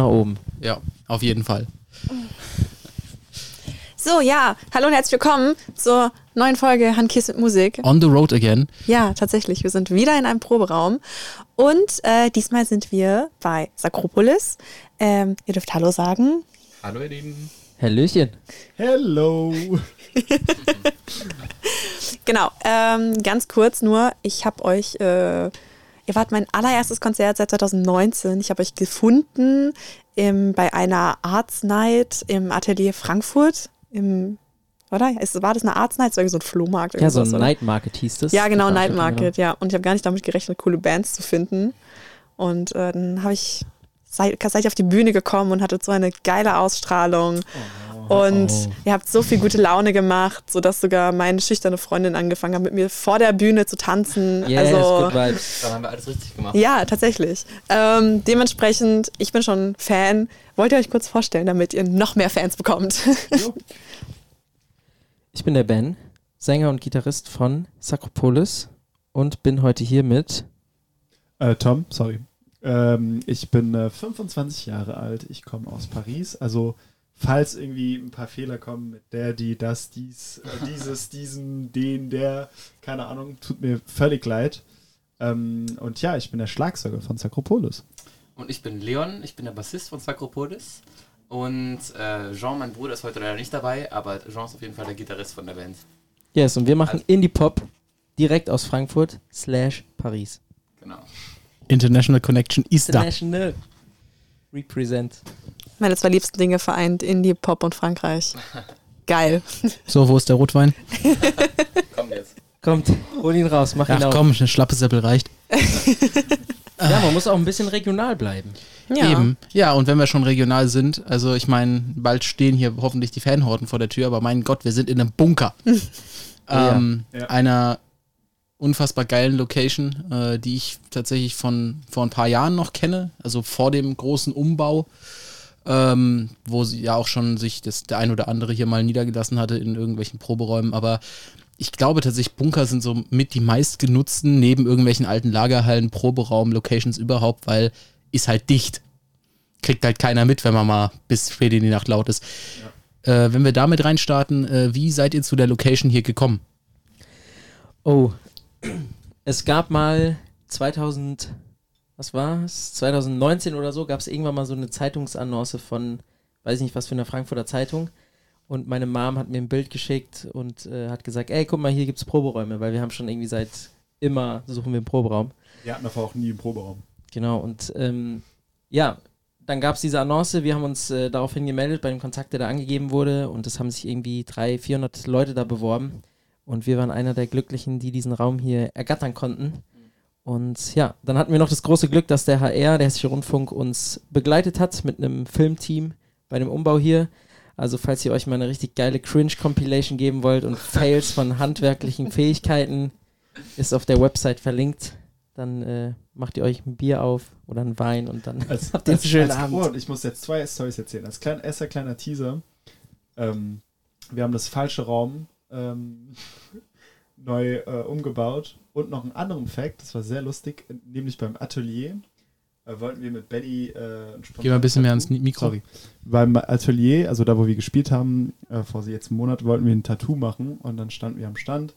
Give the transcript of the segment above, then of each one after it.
nach oben. Ja, auf jeden Fall. So, ja, hallo und herzlich willkommen zur neuen Folge Handkiss mit Musik. On the road again. Ja, tatsächlich, wir sind wieder in einem Proberaum und äh, diesmal sind wir bei Sakropolis. Ähm, ihr dürft Hallo sagen. Hallo ihr Lieben. Hallöchen. Hello. Genau, ähm, ganz kurz nur, ich habe euch, äh, ihr wart mein allererstes Konzert seit 2019. Ich habe euch gefunden im, bei einer Arts Night im Atelier Frankfurt. Im, oder? Ist, war das eine Arts Night? So ein Flohmarkt. Ja, so ein? Night Market hieß das. Ja, genau, Night Market, ja. Und ich habe gar nicht damit gerechnet, coole Bands zu finden. Und äh, dann habe ich, seid, seid ihr auf die Bühne gekommen und hattet so eine geile Ausstrahlung. Und Oh. ihr habt so viel gute Laune gemacht, sodass sogar meine schüchterne Freundin angefangen hat, mit mir vor der Bühne zu tanzen. Yes, also, good vibes. Dann haben wir alles richtig gemacht. ja, tatsächlich. Ähm, dementsprechend, ich bin schon Fan. Wollt ihr euch kurz vorstellen, damit ihr noch mehr Fans bekommt? Ich bin der Ben, Sänger und Gitarrist von Sakropolis und bin heute hier mit. Äh, Tom, sorry. Ähm, ich bin äh, 25 Jahre alt. Ich komme aus Paris. Also, falls irgendwie ein paar Fehler kommen mit der, die, das, dies, äh, dieses, diesen, den, der, keine Ahnung, tut mir völlig leid. Ähm, und ja, ich bin der Schlagzeuger von Sakropolis. Und ich bin Leon, ich bin der Bassist von Sakropolis. Und äh, Jean, mein Bruder, ist heute leider nicht dabei, aber Jean ist auf jeden Fall der Gitarrist von der Band. Yes, und wir machen Also- Indie-Pop direkt aus Frankfurt slash Paris. Genau. International Connection ist da. International. Represent. Meine zwei liebsten Dinge vereint, Indie, Pop und Frankreich. Geil. So, wo ist der Rotwein? Komm jetzt. Kommt, hol ihn raus, mach ihn Ach auf. komm, eine schlappe Seppel reicht. Ja, man muss auch ein bisschen regional bleiben. Ja. Eben. Ja, und wenn wir schon regional sind, also ich meine, bald stehen hier hoffentlich die Fanhorden vor der Tür, aber mein Gott, wir sind in einem Bunker. ähm, Ja. Einer unfassbar geilen Location, äh, die ich tatsächlich von vor ein paar Jahren noch kenne, also vor dem großen Umbau, ähm, wo sie ja auch schon sich das, der ein oder andere hier mal niedergelassen hatte in irgendwelchen Proberäumen, aber ich glaube tatsächlich, Bunker sind so mit die meistgenutzten, neben irgendwelchen alten Lagerhallen, Proberaum-Locations überhaupt, weil ist halt dicht. Kriegt halt keiner mit, wenn man mal bis spät in die Nacht laut ist. Äh, wenn wir damit reinstarten, äh, wie seid ihr zu der Location hier gekommen? Oh, es gab mal 2000, was war es? 2019 oder so, gab es irgendwann mal so eine Zeitungsannonce von, weiß ich nicht was für eine Frankfurter Zeitung. Und meine Mom hat mir ein Bild geschickt und äh, hat gesagt, ey, guck mal, hier gibt's Proberäume, weil wir haben schon irgendwie seit immer suchen wir einen Proberaum. Wir hatten davor auch nie einen Proberaum. Genau, und ähm, ja, dann gab es diese Annonce, wir haben uns äh, daraufhin gemeldet bei dem Kontakt, der da angegeben wurde und es haben sich irgendwie 300, 400 Leute da beworben und wir waren einer der Glücklichen, die diesen Raum hier ergattern konnten. Und ja, dann hatten wir noch das große Glück, dass der HR, der Hessische Rundfunk, uns begleitet hat mit einem Filmteam bei dem Umbau hier. Also falls ihr euch mal eine richtig geile Cringe-Compilation geben wollt und Fails von handwerklichen Fähigkeiten, ist auf der Website verlinkt. Dann äh, macht ihr euch ein Bier auf oder einen Wein und dann Als, habt ihr einen schönen als, Abend. Oh, und ich muss jetzt zwei Stories erzählen. Als klein, erster kleiner Teaser. Ähm, wir haben das falsche Raum ähm, neu äh, umgebaut. Und noch einen anderen Fact, das war sehr lustig, nämlich beim Atelier äh, wollten wir mit Benny äh, Geh mal ein bisschen mehr ans Mikro. Sorry. Beim Atelier, also da, wo wir gespielt haben, äh, vor jetzt einem Monat, wollten wir ein Tattoo machen und dann standen wir am Stand,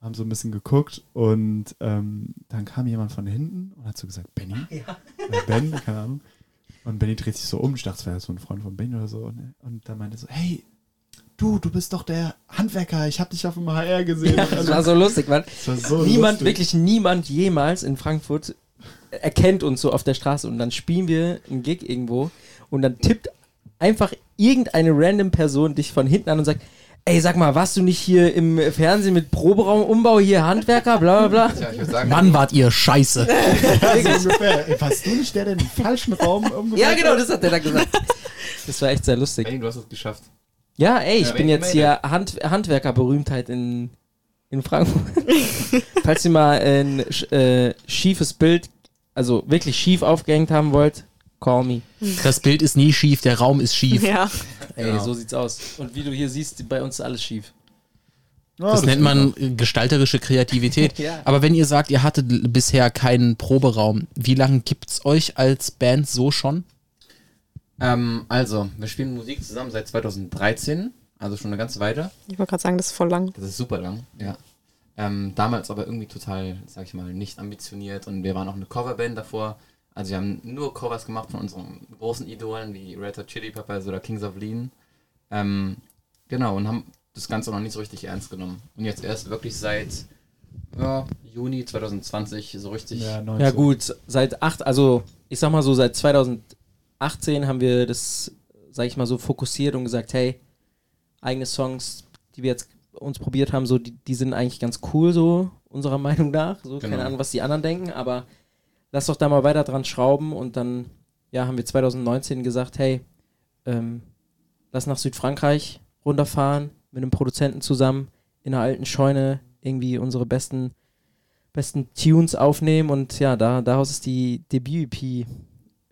haben so ein bisschen geguckt und ähm, dann kam jemand von hinten und hat so gesagt, Benny? Oder Ben, keine Ahnung. Und Benny dreht sich so um, ich dachte, es wäre so ein Freund von Benny oder so. Ne? Und dann meinte er so, hey, du, du bist doch der Handwerker, ich habe dich auf dem HR gesehen. Ja, das war so lustig, weil Das war so niemand, lustig. wirklich niemand jemals in Frankfurt erkennt uns so auf der Straße und dann spielen wir einen Gig irgendwo und dann tippt einfach irgendeine random Person dich von hinten an und sagt, ey, sag mal, warst du nicht hier im Fernsehen mit Proberaumbau, hier Handwerker, bla bla bla? Tja, ich würde sagen, Mann, wart ihr scheiße. Ja, so ungefähr. Ey, warst du nicht der, der den falschen Raum umgebaut Ja, genau, das hat der da gesagt. Das war echt sehr lustig. Benny, du hast es geschafft. Ja, ey, ich Ja, bin jetzt hier Hand, Handwerkerberühmtheit in, in Frankfurt. Falls ihr mal ein äh, schiefes Bild, also wirklich schief aufgehängt haben wollt, call me. Das Bild ist nie schief, der Raum ist schief. Ja. Ey, Genau. so sieht's aus. Und wie du hier siehst, bei uns ist alles schief. Ja, Das nennt geht man äh, gestalterische Kreativität. Ja. Aber wenn ihr sagt, ihr hattet bisher keinen Proberaum, wie lange gibt's euch als Band so schon? Ähm, also, wir spielen Musik zusammen seit 2013, also schon eine ganze Weile. Ich wollte gerade sagen, das ist voll lang. Das ist super lang, ja. Ähm, damals aber irgendwie total, sag ich mal, nicht ambitioniert und wir waren auch eine Coverband davor. Also wir haben nur Covers gemacht von unseren großen Idolen wie Red Hot Chili Peppers oder Kings of Lean. Ähm, genau, und haben das Ganze noch nicht so richtig ernst genommen. Und jetzt erst wirklich seit ja, Juni 2020 so richtig. Ja, 19. Ja gut, seit acht, also ich sag mal so, seit 2018 haben wir das, sag ich mal so, fokussiert und gesagt, hey, eigene Songs, die wir jetzt uns probiert haben, so, die, die sind eigentlich ganz cool, so, unserer Meinung nach. So, Genau. keine Ahnung, was die anderen denken, aber lass doch da mal weiter dran schrauben und dann, ja, haben wir 2019 gesagt, hey, ähm, lass nach Südfrankreich runterfahren, mit einem Produzenten zusammen, in einer alten Scheune irgendwie unsere besten besten Tunes aufnehmen und ja, da, daraus ist die Debüt-EP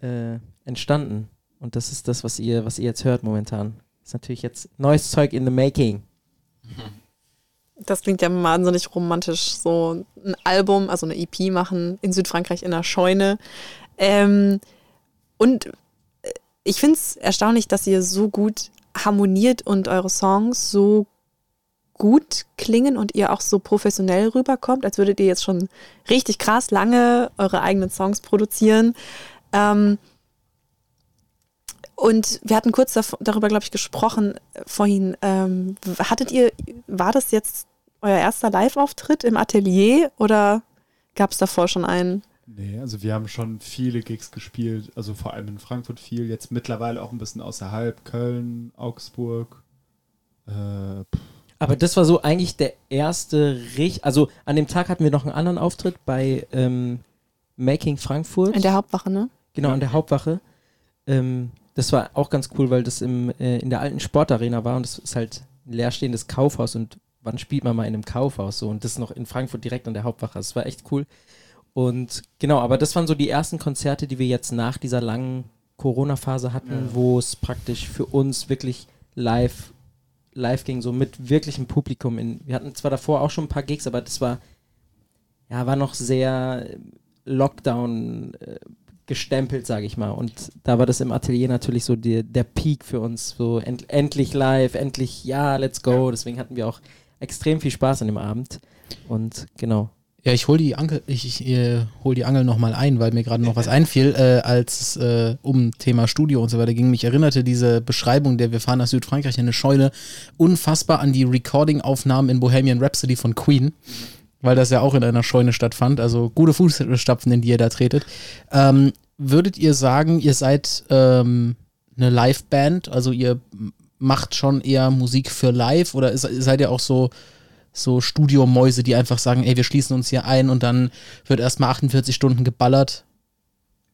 äh, entstanden. Und das ist das, was ihr, was ihr jetzt hört momentan. Ist natürlich jetzt neues Zeug in the making. Das klingt ja wahnsinnig romantisch. So ein Album, also eine EP machen in Südfrankreich in der Scheune. Ähm, und äh, ich finde es erstaunlich, dass ihr so gut harmoniert und eure Songs so gut klingen und ihr auch so professionell rüberkommt, als würdet ihr jetzt schon richtig krass lange eure eigenen Songs produzieren. Ähm, und wir hatten kurz darüber, glaube ich, gesprochen äh, vorhin. Ähm, hattet ihr, war das jetzt euer erster Live-Auftritt im Atelier oder gab es davor schon einen? Nee, also wir haben schon viele Gigs gespielt, also vor allem in Frankfurt viel, jetzt mittlerweile auch ein bisschen außerhalb, Köln, Augsburg. Äh, Aber das war so eigentlich der erste richtig. Also an dem Tag hatten wir noch einen anderen Auftritt bei ähm, Making Frankfurt. In der Hauptwache, ne? Genau, an der Hauptwache. Ähm, das war auch ganz cool, weil das im, äh, in der alten Sportarena war und das ist halt ein leerstehendes Kaufhaus und wann spielt man mal in einem Kaufhaus so und das noch in Frankfurt direkt an der Hauptwache. Das war echt cool. Und genau, aber das waren so die ersten Konzerte, die wir jetzt nach dieser langen Corona-Phase hatten, Ja. wo es praktisch für uns wirklich live, live ging, so mit wirklichem Publikum. In, wir hatten zwar davor auch schon ein paar Gigs, aber das war, ja, war noch sehr äh, Lockdown äh, gestempelt, sage ich mal. Und da war das im Atelier natürlich so die, der Peak für uns. So end, endlich live, endlich ja, let's go. Deswegen hatten wir auch extrem viel Spaß an dem Abend. Und genau. Ja, ich hol die Angel, ich, ich äh, hol die Angel nochmal ein, weil mir gerade noch was einfiel, äh, als äh, um Thema Studio und so weiter ging. Mich erinnerte diese Beschreibung, der wir fahren nach Südfrankreich in eine Scheune, unfassbar an die Recording-Aufnahmen in Bohemian Rhapsody von Queen, weil das ja auch in einer Scheune stattfand. Also gute Fußstapfen, in die ihr da tretet. Ähm, würdet ihr sagen, ihr seid ähm, eine Live-Band? Also ihr macht schon eher Musik für live oder ist, seid ihr auch so so Studiomäuse, die einfach sagen, ey, wir schließen uns hier ein und dann wird erstmal 48 Stunden geballert.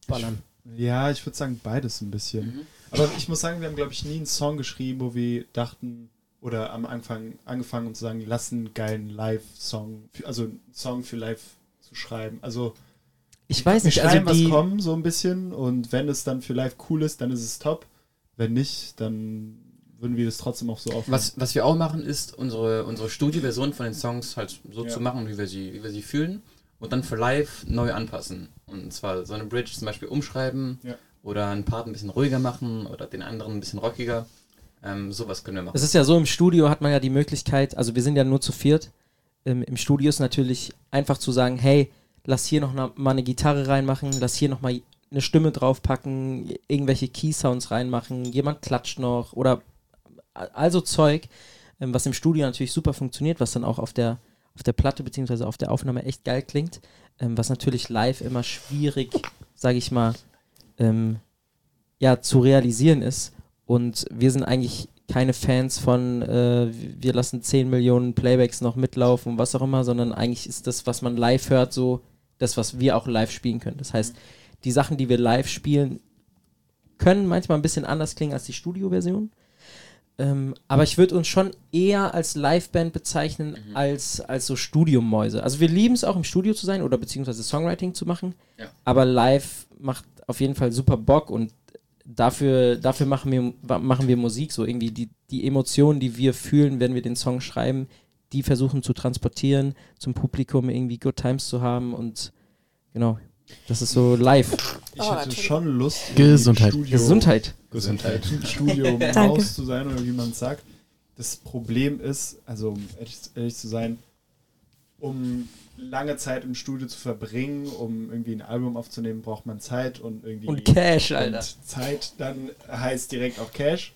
Ballern. ja, ich würde sagen beides ein bisschen. Mhm. Aber ich muss sagen, wir haben, glaube ich, nie einen Song geschrieben, wo wir dachten, oder am Anfang angefangen und zu sagen, lass einen geilen Live-Song, also einen Song für live zu schreiben. Also Ich weiß nicht, also schreiben was die, kommen, so ein bisschen. Und wenn es dann für live cool ist, dann ist es top. Wenn nicht, dann würden wir das trotzdem auch so aufnehmen. Was, was wir auch machen, ist unsere, unsere Studioversion von den Songs halt so Ja. zu machen, wie wir, sie, wie wir sie fühlen und dann für live neu anpassen. Und zwar so eine Bridge zum Beispiel umschreiben Ja. oder einen Part ein bisschen ruhiger machen oder den anderen ein bisschen rockiger. Ähm, sowas können wir machen. Es ist ja so, im Studio hat man ja die Möglichkeit, also wir sind ja nur zu viert. Ähm, Im Studio ist natürlich einfach zu sagen, hey, lass hier noch na, mal eine Gitarre reinmachen, lass hier noch mal eine Stimme draufpacken, irgendwelche Key-Sounds reinmachen, jemand klatscht noch oder also Zeug, ähm, was im Studio natürlich super funktioniert, was dann auch auf der, auf der Platte beziehungsweise auf der Aufnahme echt geil klingt, ähm, was natürlich live immer schwierig, sage ich mal, ähm, ja, zu realisieren ist. Und wir sind eigentlich keine Fans von, äh, wir lassen 10 Millionen Playbacks noch mitlaufen, was auch immer, sondern eigentlich ist das, was man live hört, so das, was wir auch live spielen können. Das heißt, die Sachen, die wir live spielen, können manchmal ein bisschen anders klingen als die Studioversion. Ähm, aber ich würde uns schon eher als Liveband bezeichnen als, als so Studiomäuse. Also wir lieben es auch im Studio zu sein oder beziehungsweise Songwriting zu machen. Ja. Aber live macht auf jeden Fall super Bock und dafür, dafür machen, wir, machen wir Musik. So irgendwie die, die Emotionen, die wir fühlen, wenn wir den Song schreiben, die versuchen zu transportieren, zum Publikum irgendwie Good Times zu haben und genau. Das ist so live. ich Oh, hätte Entschuldigung. schon Lust, Gesundheit. Studio, Gesundheit. Gesundheit. Im Studio. Haus zu sein oder wie man es sagt. Das Problem ist, also um ehrlich, ehrlich zu sein, um lange Zeit im Studio zu verbringen, um irgendwie ein Album aufzunehmen, braucht man Zeit und irgendwie Und Cash, Alter. Und Zeit dann heißt direkt auch Cash,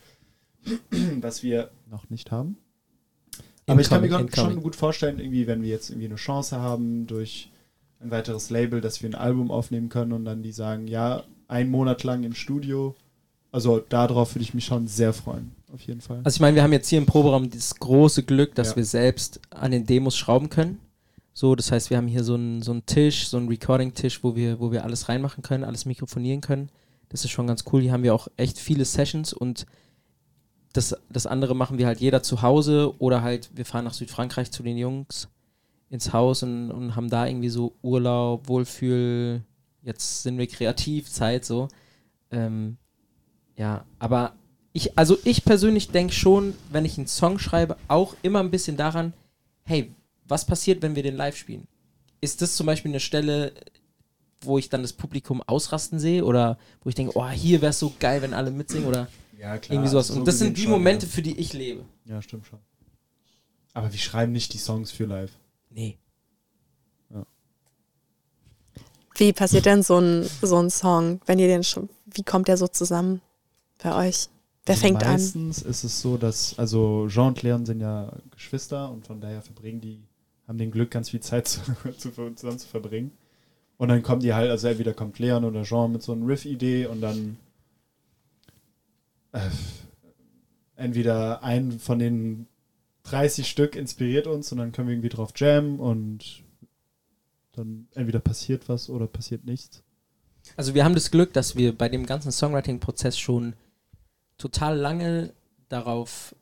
was wir noch nicht haben. Aber ich kann mir Incoming, schon incoming. gut vorstellen, irgendwie, wenn wir jetzt irgendwie eine Chance haben durch ein weiteres Label, dass wir ein Album aufnehmen können und dann die sagen, ja, ein Monat lang im Studio. Also darauf würde ich mich schon sehr freuen, auf jeden Fall. Also ich meine, wir haben jetzt hier im Proberaum das große Glück, dass Ja. wir selbst an den Demos schrauben können. So, das heißt, wir haben hier so einen, so Tisch, so einen Recording-Tisch, wo wir, wo wir alles reinmachen können, alles mikrofonieren können. Das ist schon ganz cool. Hier haben wir auch echt viele Sessions und das, das andere machen wir halt jeder zu Hause oder halt, wir fahren nach Südfrankreich zu den Jungs ins Haus und, und haben da irgendwie so Urlaub, Wohlfühl, jetzt sind wir kreativ, Zeit so. Ähm, ja, aber ich, also ich persönlich denke schon, wenn ich einen Song schreibe, auch immer ein bisschen daran, hey, was passiert, wenn wir den live spielen? Ist das zum Beispiel eine Stelle, wo ich dann das Publikum ausrasten sehe oder wo ich denke, oh, hier wäre es so geil, wenn alle mitsingen oder ja, klar. irgendwie sowas. so Und das sind die schon, Momente, für die ich lebe. Ja. ja, stimmt schon. Aber wir schreiben nicht die Songs für live. Nee. Wie passiert denn so ein, so ein Song, wenn ihr den schon, wie kommt der so zusammen bei euch? Wer fängt an? Meistens ist es so, dass, also Jean und Leon sind ja Geschwister und von daher verbringen die, haben den Glück, ganz viel Zeit zu, zu, zusammen zu verbringen. Und dann kommen die halt, also entweder kommt Leon oder Jean mit so einer Riff-Idee und dann äh, entweder ein von den 30 Stück inspiriert uns und dann können wir irgendwie drauf jammen und dann entweder passiert was oder passiert nichts. Also wir haben das Glück, dass wir bei dem ganzen Songwriting-Prozess schon total lange darauf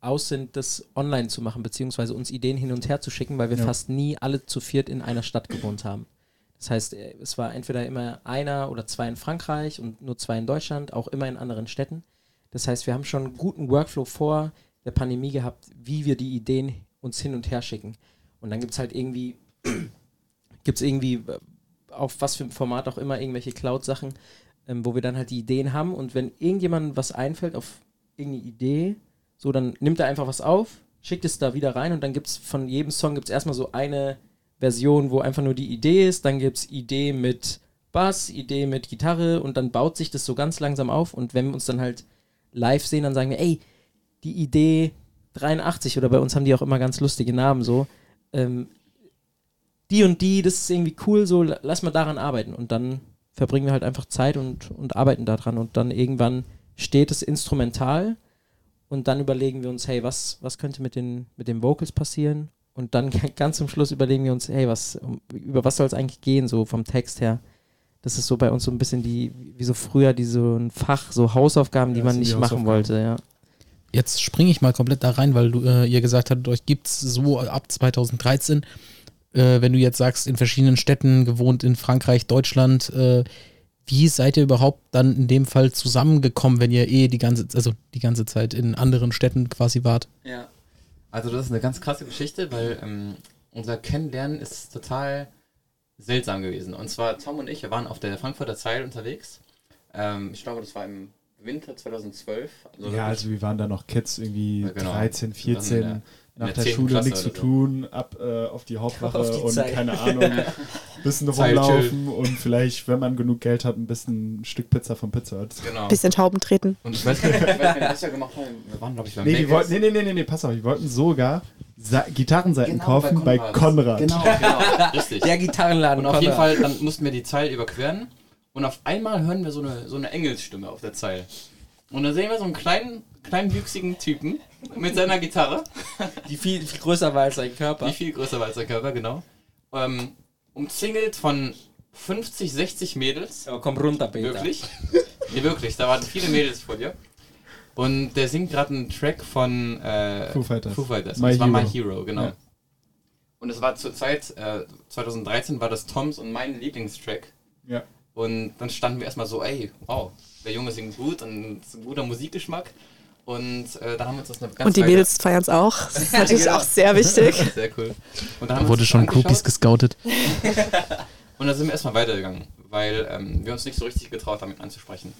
aus sind, das online zu machen, beziehungsweise uns Ideen hin und her zu schicken, weil wir Ja. fast nie alle zu viert in einer Stadt gewohnt haben. Das heißt, äh, es war entweder immer einer oder zwei in Frankreich und nur zwei in Deutschland, auch immer in anderen Städten. Das heißt, wir haben schon einen guten Workflow vor der Pandemie gehabt, wie wir die Ideen uns hin und her schicken. Und dann gibt es halt irgendwie, gibt es irgendwie äh, auf was für ein Format auch immer irgendwelche Cloud-Sachen, ähm, wo wir dann halt die Ideen haben und wenn irgendjemandem was einfällt auf irgendeine Idee, so dann nimmt er einfach was auf, schickt es da wieder rein und dann gibt es von jedem Song gibt es erstmal so eine Version, wo einfach nur die Idee ist, dann gibt es Idee mit Bass, Idee mit Gitarre und dann baut sich das so ganz langsam auf und wenn wir uns dann halt live sehen, dann sagen wir, ey, die Idee 83 oder bei uns haben die auch immer ganz lustige Namen so, ähm, die und die, das ist irgendwie cool, so la- lass mal daran arbeiten. Und dann verbringen wir halt einfach Zeit und, und arbeiten daran. Und dann irgendwann steht es instrumental und dann überlegen wir uns, hey, was, was könnte mit den, mit den Vocals passieren? Und dann ganz zum Schluss überlegen wir uns, hey, was, um, über was soll es eigentlich gehen, so vom Text her? Das ist so bei uns so ein bisschen die, wie so früher, die so ein Fach, so Hausaufgaben, die Ja, man nicht die machen wollte, ja. Jetzt springe ich mal komplett da rein, weil du, äh, ihr gesagt habt, euch gibt es so ab 2013. Äh, wenn du jetzt sagst, in verschiedenen Städten gewohnt, in Frankreich, Deutschland, äh, wie seid ihr überhaupt dann in dem Fall zusammengekommen, wenn ihr eh die ganze, also die ganze Zeit in anderen Städten quasi wart? Ja. Also das ist eine ganz krasse Geschichte, weil ähm, unser Kennenlernen ist total seltsam gewesen. Und zwar Tom und ich, wir waren auf der Frankfurter Zeil unterwegs. Ähm, ich glaube, das war im Winter 2012. Also ja, also wir waren da noch Kids, irgendwie Ja, genau. 13, Wir waren in 14, der- in nach der der 10. Schule Klasse nichts zu so. tun, ab äh, auf die Hauptwache Auf die und Zeit. keine Ahnung, bisschen Zeil rumlaufen und vielleicht, wenn man genug Geld hat, ein bisschen ein Stück Pizza vom Pizza Hut. Genau. Bisschen Tauben treten. Und ich weiß gar nicht, was wir gemacht haben. Wir waren, glaube ich, beim Nee, die wollten, nee, nee, nee, nee, nee, pass auf, die wollten sogar Sa Gitarrenseiten Genau, kaufen bei Konrads. Konrad. Genau, genau, richtig. Der Gitarrenladen. Und auf jeden Konrad. Fall, dann mussten wir die Zeil überqueren und auf einmal hören wir so eine, so eine Engelsstimme auf der Zeil. Und dann sehen wir so einen kleinen, kleinen wüchsigen Typen mit seiner Gitarre, Die viel, viel größer war als sein Körper. die viel größer war als sein Körper, genau. Ähm, umzingelt von 50, 60 Mädels. Ja, komm runter, Peter. Wirklich? Nee, wirklich, da waren viele Mädels vor dir. Und der singt gerade einen Track von äh, Foo Fighters. Foo Fighters. My das war My Hero. Hero, genau. Ja. Und es war zur Zeit, äh, 2013 war das Toms und mein Lieblingstrack. Ja. Und dann standen wir erstmal so, ey, wow, der Junge singt gut und ist ein guter Musikgeschmack. Und äh, da haben wir uns das eine ganz Und die Mädels feiern es auch. Das ist natürlich Genau. auch sehr wichtig. Sehr cool. Und dann Da wurde schon Groupies gescoutet. Und dann sind wir erstmal weitergegangen. weil ähm, wir uns nicht so richtig getraut haben, ihn anzusprechen.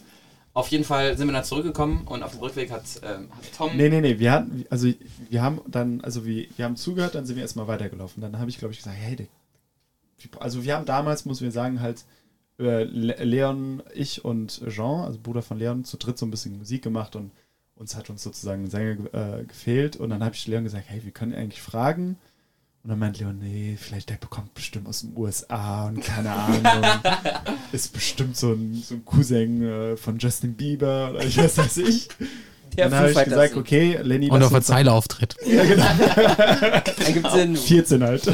Auf jeden Fall sind wir dann zurückgekommen und auf dem Rückweg hat, ähm, hat Tom. Nee, nee, nee, wir hatten, also wir haben dann, also wir, wir haben zugehört, dann sind wir erstmal weitergelaufen. Dann habe ich, glaube ich, gesagt, hey, also wir haben damals, muss wir sagen, halt äh, Le- Leon, ich und Jean, also Bruder von Leon, zu dritt so ein bisschen Musik gemacht und uns hat uns sozusagen ein Sänger äh, gefehlt. Und dann habe ich Leon gesagt, hey, wir können eigentlich fragen. Und dann meint Leon, nee, vielleicht der bekommt bestimmt aus den USA und keine Ahnung. ist bestimmt so ein, so ein Cousin äh, von Justin Bieber oder ich weiß weiß ich. Der dann habe ich gesagt, okay, Lenny, Und auf der Zeile auftritt. Ja, genau. Ergibt Sinn. 14 halt.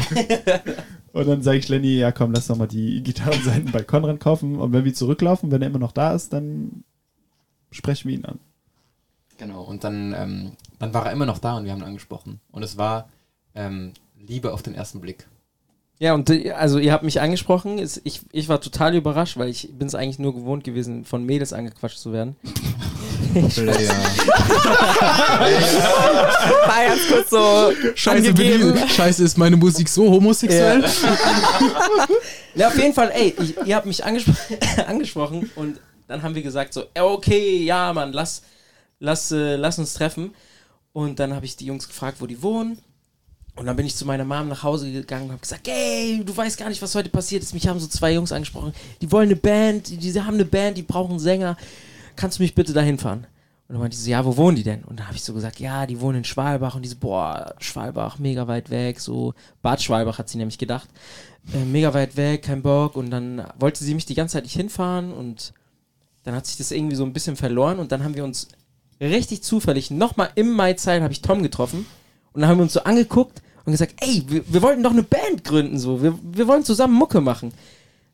und dann sage ich Lenny, ja komm, lass doch mal die Gitarrenseiten bei Konrad kaufen. Und wenn wir zurücklaufen, wenn er immer noch da ist, dann sprechen wir ihn an. Genau, und dann, ähm, dann war er immer noch da und wir haben ihn angesprochen. Und es war ähm, Liebe auf den ersten Blick. Ja, und äh, also ihr habt mich angesprochen. Es- Ich, ich war total überrascht, weil ich bin es eigentlich nur gewohnt gewesen, von Mädels angequatscht zu werden. War ganz kurz so Scheiße, angegeben. bin ich, Scheiße, ist meine Musik so homosexuell? Ja, auf jeden Fall, ey, ich, ihr habt mich angespro angesprochen und dann haben wir gesagt so, okay, ja, Mann, lass, lass, äh, lass uns treffen. Und dann habe ich die Jungs gefragt, wo die wohnen. Und dann bin ich zu meiner Mom nach Hause gegangen und habe gesagt, ey, du weißt gar nicht, was heute passiert ist. Mich haben so zwei Jungs angesprochen. Die wollen eine Band, die, die haben eine Band, die brauchen einen Sänger. Kannst du mich bitte dahin fahren? Und dann meinte sie so, ja, wo wohnen die denn? Und dann habe ich so gesagt, ja, die wohnen in Schwalbach. Und die so, boah, Schwalbach, mega weit weg. So, Bad Schwalbach hat sie nämlich gedacht. Äh, mega weit weg, kein Bock. Und dann wollte sie mich die ganze Zeit nicht hinfahren. Und dann hat sich das irgendwie so ein bisschen verloren. Und dann haben wir uns richtig zufällig nochmal im Mai-Zeit habe ich Tom getroffen. Und dann haben wir uns so angeguckt und gesagt, ey, wir, wir wollten doch eine Band gründen. so. Wir, wir wollen zusammen Mucke machen.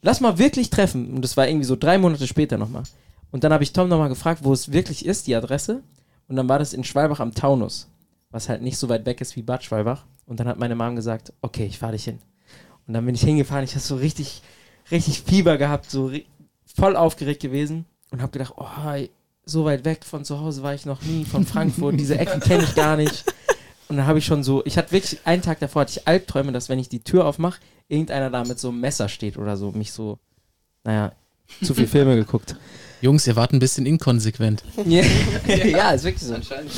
Lass mal wirklich treffen. Und das war irgendwie so drei Monate später nochmal. Und dann habe ich Tom nochmal gefragt, wo es wirklich ist, die Adresse. Und dann war das in Schwalbach am Taunus, was halt nicht so weit weg ist wie Bad Schwalbach. Und dann hat meine Mom gesagt, okay, ich fahre dich hin. Und dann bin ich hingefahren, ich habe so richtig, richtig Fieber gehabt, so voll aufgeregt gewesen und habe gedacht, oh, so weit weg von zu Hause war ich noch nie, von Frankfurt, diese Ecken kenne ich gar nicht. Und dann habe ich schon so, ich hatte wirklich, einen Tag davor hatte ich Albträume, dass wenn ich die Tür aufmache, irgendeiner da mit so einem Messer steht oder so, mich so, naja, zu viel Filme geguckt. Jungs, ihr wart ein bisschen inkonsequent. Ja, ja, ist wirklich so. Anscheinend.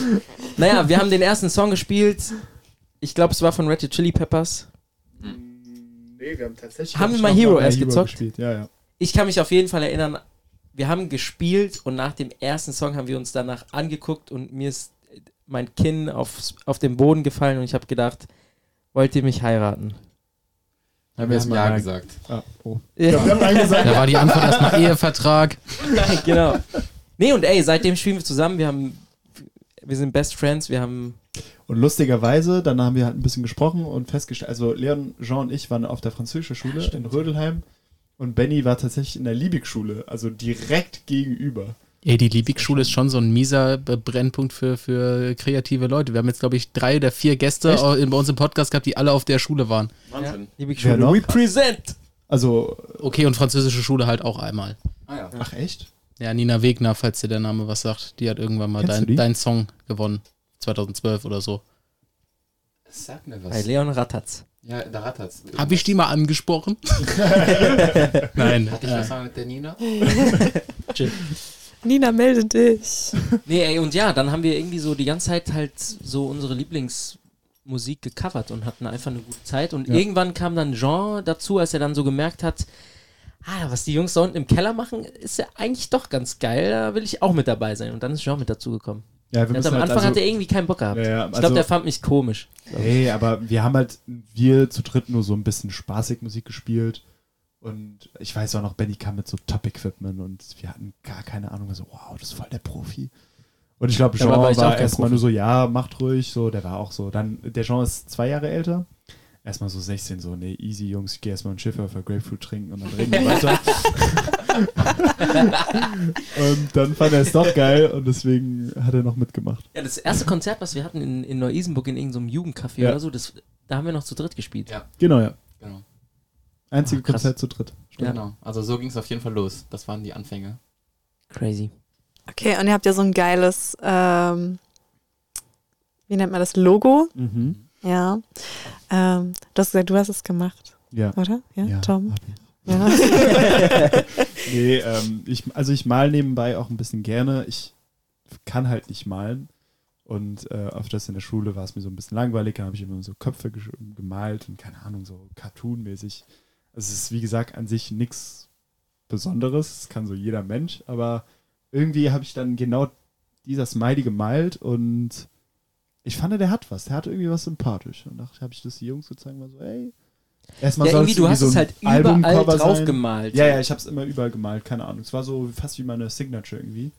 Naja, wir haben den ersten Song gespielt. Ich glaube, es war von Red Hot Chili Peppers. Nee, wir haben tatsächlich. Haben wir mal Hero erst gezockt? gespielt. Ja, ja. Ich kann mich auf jeden Fall erinnern, wir haben gespielt und nach dem ersten Song haben wir uns danach angeguckt und mir ist mein Kinn auf, auf den Boden gefallen und ich habe gedacht, wollt ihr mich heiraten? Haben wir Wir erst haben Ja mal- gesagt. Ah, oh. Ja, Ja. Da war die Antwort erstmal Ehevertrag. genau. Nee, und ey, seitdem spielen wir zusammen, wir haben, wir sind Best Friends, wir haben, Und lustigerweise, dann haben wir halt ein bisschen gesprochen und festgestellt, also Leon, Jean und ich waren auf der französischen Schule in Rödelheim und Benny war tatsächlich in der Liebig-Schule, also direkt gegenüber. Ey, die Liebig-Schule ist schon so ein mieser Brennpunkt für, für kreative Leute. Wir haben jetzt, glaube ich, drei oder vier Gäste Echt? bei uns im Podcast gehabt, die alle auf der Schule waren. Wahnsinn. liebe Wer noch? Represent! Also, Okay, und französische Schule halt auch einmal. Ah ja. ach echt? Ja, Nina Wegner, falls dir der Name was sagt, die hat irgendwann mal du dein, deinen Song gewonnen. 2012 oder so. Sag mir Bei was. Leon Rattatz. Ja, da rattert's. Hab ich die mal angesprochen? Nein. Hatte ich was sagen mit der Nina? Nina, melde dich. Nee, ey, und ja, dann haben wir irgendwie so die ganze Zeit halt so unsere Lieblingsmusik gecovert und hatten einfach eine gute Zeit. Und Ja. irgendwann kam dann Jean dazu, als er dann so gemerkt hat, ah, was die Jungs da unten im Keller machen, ist ja eigentlich doch ganz geil, da will ich auch mit dabei sein. Und dann ist Jean mit dazugekommen. Ja, wir müssen am halt Anfang also, hat er irgendwie keinen Bock gehabt. Ja, ja, ich also- glaube, der fand mich komisch. Hey, aber wir haben halt, wir zu dritt nur so ein bisschen spaßig Musik gespielt. Und ich weiß auch noch, Benny kam mit so Top-Equipment und wir hatten gar keine Ahnung. So, wow, das ist voll der Profi. Und ich glaube, Jean Dabei war war, erstmal nur so, ja, macht ruhig, so, der war auch so. Dann, der Jean ist zwei Jahre älter. Erstmal so 16, so, nee, easy, Jungs, ich gehe erstmal ein Schiff auf Grapefruit trinken und dann reden wir weiter. Und dann fand er es doch geil und deswegen hat er noch mitgemacht. Ja, das erste Konzert, was wir hatten in, in Neu-Isenburg in irgendeinem Jugendcafé Ja. oder so, das, da haben wir noch zu dritt gespielt. Ja. Genau, ja. Genau. Einzige krass. Konzert zu dritt. Ja. Genau. Also so ging es auf jeden Fall los. Das waren die Anfänge. Crazy. Okay, und ihr habt ja so ein geiles, ähm, wie nennt man das, Logo? Mhm. Ja. Ähm, du hast gesagt, du hast es gemacht, Ja. oder? Ja, Ja, Tom? Ja. Nee, ähm, ich, also ich mal nebenbei auch ein bisschen gerne. Ich kann halt nicht malen. Und äh, öfters in der Schule war es mir so ein bisschen langweilig. Da habe ich immer so Köpfe gemalt und keine Ahnung, so Cartoon-mäßig. Also es ist, wie gesagt, an sich nichts Besonderes. Das kann so jeder Mensch. Aber irgendwie habe ich dann genau dieser Smiley gemalt und ich fand, der hat was. Der hat irgendwie was sympathisch. Und dachte, habe ich das Jungs gezeigt, war so, ey. Erstmal Ja, soll irgendwie, du hast so es ein halt überall Albumcover drauf sein. gemalt. Ja, ja, ich habe es immer überall gemalt, keine Ahnung. Es war so fast wie meine Signature irgendwie.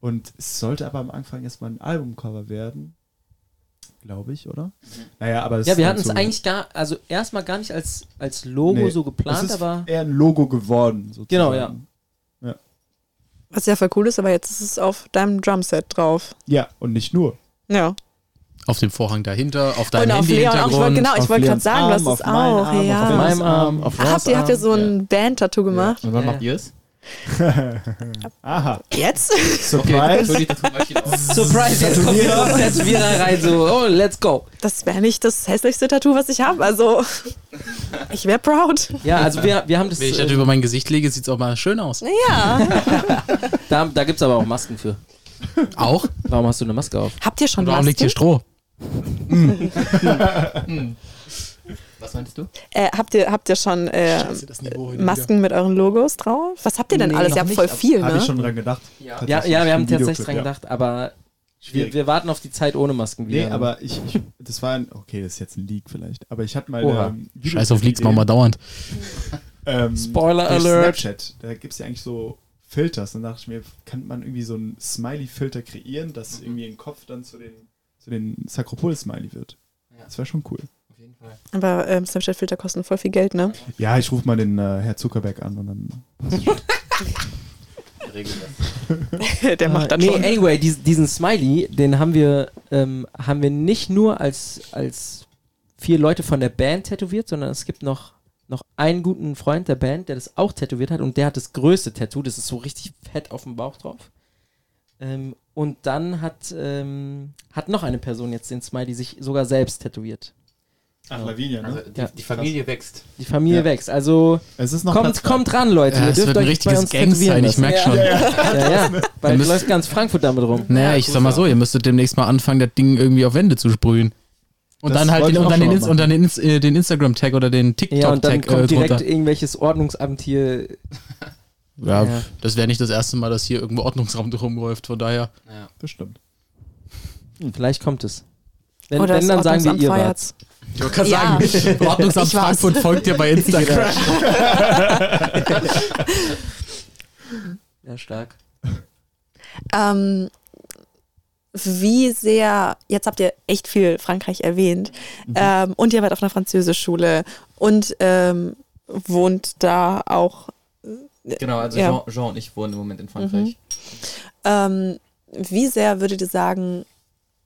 Und es sollte aber am Anfang erstmal ein Albumcover werden. Glaube ich, oder? Naja, aber es Ja, wir halt hatten es so, eigentlich gar, also erstmal gar nicht als, als Logo Nee, so es geplant, ist aber eher ein Logo geworden, sozusagen. Genau, ja. Was ja voll cool ist, aber jetzt ist es auf deinem Drumset drauf. Ja, und nicht nur. Ja. Auf dem Vorhang dahinter, auf deinem Und auf Leon auch. Ich wollte, Handy-Hintergrund. genau, ich wollte gerade sagen, du hast Arm, es auf meinen auch. Arm, auf ja. auf meinem Arm, auf Ach, habt ihr, habt ihr so ein Band-Tattoo gemacht? Und wann Ja. macht ihr es? Aha, Jetzt? Surprise. Okay. Surprise, jetzt kommt wieder das Tätowierer rein, so, oh, let's go. Das wäre nicht das hässlichste Tattoo, was ich habe. Also, ich wäre proud. Ja, also wir, wir haben das, Wenn ich das äh, über mein Gesicht lege, sieht es auch mal schön aus. Ja. da, da gibt es aber auch Masken für. Auch? Warum hast du eine Maske auf? Habt ihr schon Und warum liegt hier? Stroh? Was meinst du? Äh, habt, ihr, habt ihr schon äh, Niveau Masken mit euren Logos drauf? Was habt ihr denn Nee, alles? Ihr habt nicht, voll viel, Habe ich ne? schon dran gedacht. Ja, Tatsächlich, ja, wir haben tatsächlich dran ja. gedacht, aber wir, Schwierig. wir warten auf die Zeit ohne Masken wieder. Nee, aber ich, ich, das war ein, okay, das ist jetzt ein Leak vielleicht, aber ich hatte mal ähm, Scheiß auf Leaks, machen wir dauernd. ähm, Spoiler Alert. Snapchat, da gibt es ja eigentlich so Filters. Dann dachte ich mir, kann man irgendwie so einen Smiley-Filter kreieren, dass irgendwie ein Kopf dann zu den, zu den Sakropol-Smiley wird. Ja. Das wäre schon cool. Auf jeden Fall. Aber ähm, Snapchat-Filter kosten voll viel Geld, ne? Ja, ich rufe mal den äh, Herr Zuckerberg an und dann. Wir regeln das. Der macht das nee, schon. anyway, dies, diesen Smiley, den haben wir, ähm, haben wir nicht nur als, als vier Leute von der Band tätowiert, sondern es gibt noch, noch einen guten Freund der Band, der das auch tätowiert hat und der hat das größte Tattoo, das ist so richtig fett auf dem Bauch drauf. Ähm, und dann hat, ähm, hat noch eine Person jetzt den Smiley sich sogar selbst tätowiert. Ach, Lavinia, Also ne? die, Ja. die Familie wächst. Die Familie Ja. wächst. Also Es ist noch kommt, kommt ran, Leute. Ja, Ihr dürft wird ein euch bei richtiges uns tätowieren Gangstein, ich lassen. merk schon. Ja, ja. Weil müsst- läuft ganz Frankfurt damit rum. Naja, ich sag mal ja. so, ihr müsstet demnächst mal anfangen, das Ding irgendwie auf Wände zu sprühen. Und Das dann halt den, ich und dann den, und dann den, den Instagram-Tag oder den Ja, und dann TikTok-Tag kommt äh, direkt drunter. irgendwelches Ordnungsamt hier. Ja, Ja. das wäre nicht das erste Mal, dass hier irgendwo Ordnungsraum rumläuft, von daher. Ja. Bestimmt. Hm, vielleicht kommt es. Wenn, Oder wenn dann sagen wir, Ordnungsamt ihr wart's. Ich wollte gerade Ja. sagen, Ordnungsamt Ich war's. Frankfurt folgt dir bei Instagram. Ja, stark. Ähm, wie sehr, jetzt habt ihr echt viel Frankreich erwähnt ähm, und ihr wart auf einer Französischschule und ähm, wohnt da auch. Genau, also Ja. Jean, Jean und ich wohnen im Moment in Frankreich. Ähm, wie sehr würdet ihr sagen,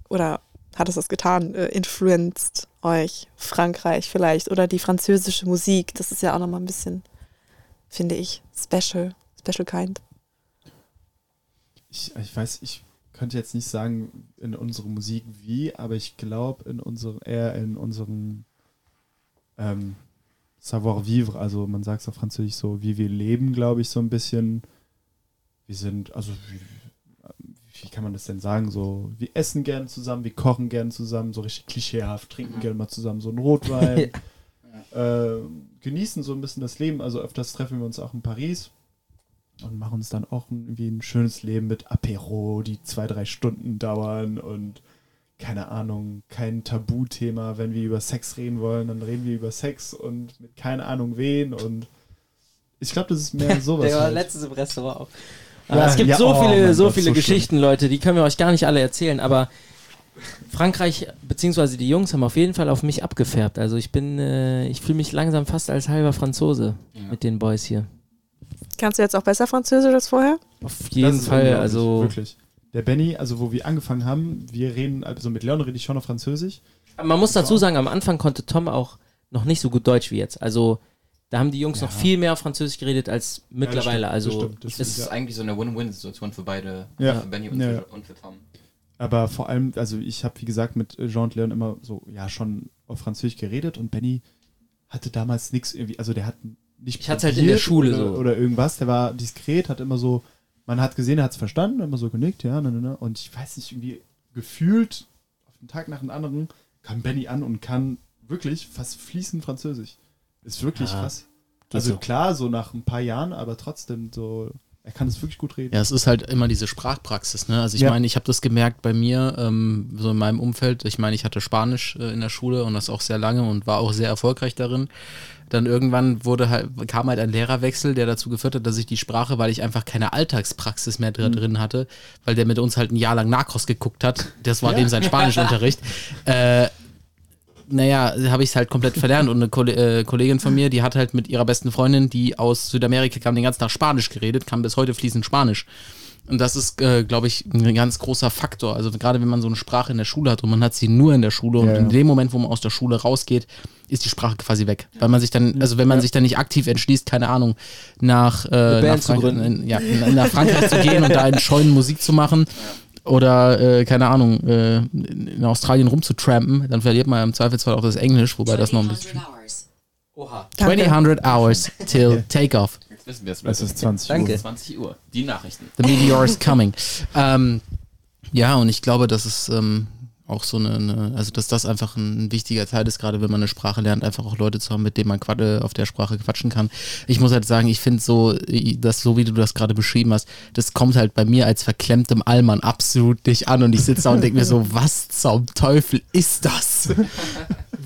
oder hat es das getan, äh, influenced euch Frankreich vielleicht oder die französische Musik? Das ist ja auch nochmal ein bisschen, finde ich, special, special kind. Ich, ich weiß, ich könnte jetzt nicht sagen in unserer Musik wie, aber ich glaube in unserem, eher in unserem ähm, Savoir-vivre, also man sagt es auf Französisch so, wie wir leben, glaube ich, so ein bisschen. Wir sind, also wie, wie kann man das denn sagen, so, wir essen gerne zusammen, wir kochen gerne zusammen, so richtig klischeehaft, trinken Mhm. gerne mal zusammen so einen Rotwein, äh, genießen so ein bisschen das Leben, also öfters treffen wir uns auch in Paris und machen uns dann auch ein- irgendwie ein schönes Leben mit Apero, die zwei, drei Stunden dauern und keine Ahnung, kein Tabuthema. Wenn wir über Sex reden wollen, dann reden wir über Sex und mit keine Ahnung wen und ich glaube, das ist mehr sowas. Der war halt. letztens im Restaurant auch. Ja, Aber es gibt ja, so oh viele, so Gott, viele so Geschichten, Leute, die können wir euch gar nicht alle erzählen, aber Frankreich, beziehungsweise die Jungs haben auf jeden Fall auf mich abgefärbt. Also ich bin, äh, ich fühle mich langsam fast als halber Franzose Ja. mit den Boys hier. Kannst du jetzt auch besser Französisch als vorher? Auf jeden Fall, also. Wirklich. Der Benny, also wo wir angefangen haben, wir reden, also mit Leon rede ich schon noch Französisch. Man muss dazu sagen, am Anfang konnte Tom auch noch nicht so gut Deutsch wie jetzt. Also da haben die Jungs Ja. noch viel mehr auf Französisch geredet als mittlerweile. stimmt, das also stimmt, das es Das ist ist eigentlich so eine Win-Win-Situation für beide, Ja. für Benny und, Ja, für, ja. und für Tom. Aber vor allem, also ich habe, wie gesagt, mit Jean und Leon immer so, ja, schon auf Französisch geredet und Benny hatte damals nichts irgendwie, also der hat nicht Ich hatte halt in der Schule oder, so. oder irgendwas. Der war diskret, hat immer so, man hat gesehen, er hat es verstanden, immer so genickt, ja, ne, ne, ne. Und ich weiß nicht, irgendwie gefühlt auf den Tag nach dem anderen kam Benny an und kann wirklich fast fließend Französisch. Ist wirklich Ja, krass. Also so. klar, so nach ein paar Jahren, aber trotzdem so, er kann es wirklich gut reden. Ja, es ist halt immer diese Sprachpraxis, ne? Also ich Ja. meine, ich habe das gemerkt bei mir, ähm, so in meinem Umfeld. Ich meine, ich hatte Spanisch äh, in der Schule und das auch sehr lange und war auch sehr erfolgreich darin. Dann irgendwann wurde halt, kam halt ein Lehrerwechsel, der dazu geführt hat, dass ich die Sprache, weil ich einfach keine Alltagspraxis mehr drin, drin hatte, weil der mit uns halt ein Jahr lang Narcos geguckt hat. Das war dem sein Spanischunterricht. Äh, naja, habe ich es halt komplett verlernt. Und eine Kolle äh, Kollegin von mir, die hat halt mit ihrer besten Freundin, die aus Südamerika kam, den ganzen Tag Spanisch geredet, kann bis heute fließend Spanisch. Und das ist, äh, glaube ich, ein ganz großer Faktor. Also gerade wenn man so eine Sprache in der Schule hat und man hat sie nur in der Schule und Ja, ja. in dem Moment, wo man aus der Schule rausgeht, ist die Sprache quasi weg. Weil man sich dann, also wenn man sich dann nicht aktiv entschließt, keine Ahnung, nach, äh, nach, Frank in, ja, nach Frankreich zu gehen und da in Scheunen Musik zu machen oder, äh, keine Ahnung, äh, in Australien rumzutrampen, dann verliert man im Zweifelsfall auch das Englisch, wobei das noch ein bisschen... Oha. Danke. 2000 hours till takeoff. Wissen wir es. Es ist 20 Danke. Uhr. 20 Uhr. Die Nachrichten. The meteor is coming. ähm, ja, und ich glaube, das ist ähm, auch so eine, eine, also dass das einfach ein wichtiger Teil ist, gerade wenn man eine Sprache lernt, einfach auch Leute zu haben, mit denen man äh, auf der Sprache quatschen kann. Ich muss halt sagen, ich finde so, i- das, so wie du das gerade beschrieben hast, das kommt halt bei mir als verklemmtem Allmann absolut nicht an und ich sitze da und denke mir so, was zum Teufel ist das?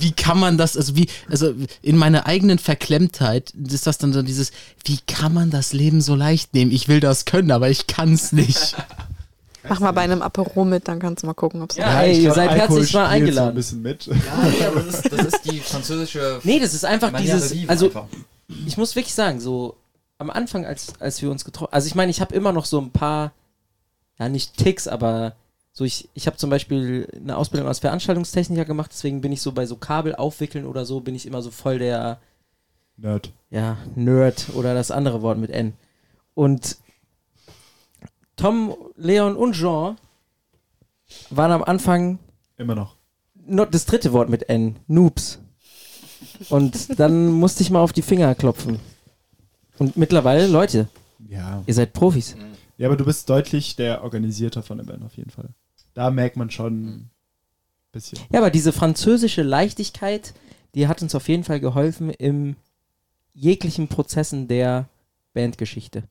Wie kann man das, also wie, also in meiner eigenen Verklemmtheit ist das dann so dieses, wie kann man das Leben so leicht nehmen? Ich will das können, aber ich kann es nicht. Mach mal bei einem Apero mit, dann kannst du mal gucken, ob es Ja, ey, ich ihr seid Alkohol herzlich mal eingeladen. ein bisschen mit. Ja, nee, aber das ist, das ist die französische. Nee, das ist einfach Manière de dieses, also einfach. ich muss wirklich sagen, so am Anfang, als, als wir uns getroffen also ich meine, ich habe immer noch so ein paar, ja nicht Ticks, aber so ich, ich habe zum Beispiel eine Ausbildung als Veranstaltungstechniker gemacht, deswegen bin ich so bei so Kabel aufwickeln oder so, bin ich immer so voll der, Nerd. ja, Nerd oder das andere Wort mit N. Und Tom, Leon und Jean waren am Anfang Immer noch. nur das dritte Wort mit N, Noobs. Und dann musste ich mal auf die Finger klopfen. Und mittlerweile, Leute, Ja. ihr seid Profis. Ja, aber du bist deutlich der Organisierter von der Band auf jeden Fall. Da merkt man schon ein bisschen. Ja, aber diese französische Leichtigkeit, die hat uns auf jeden Fall geholfen im jeglichen Prozessen der Bandgeschichte.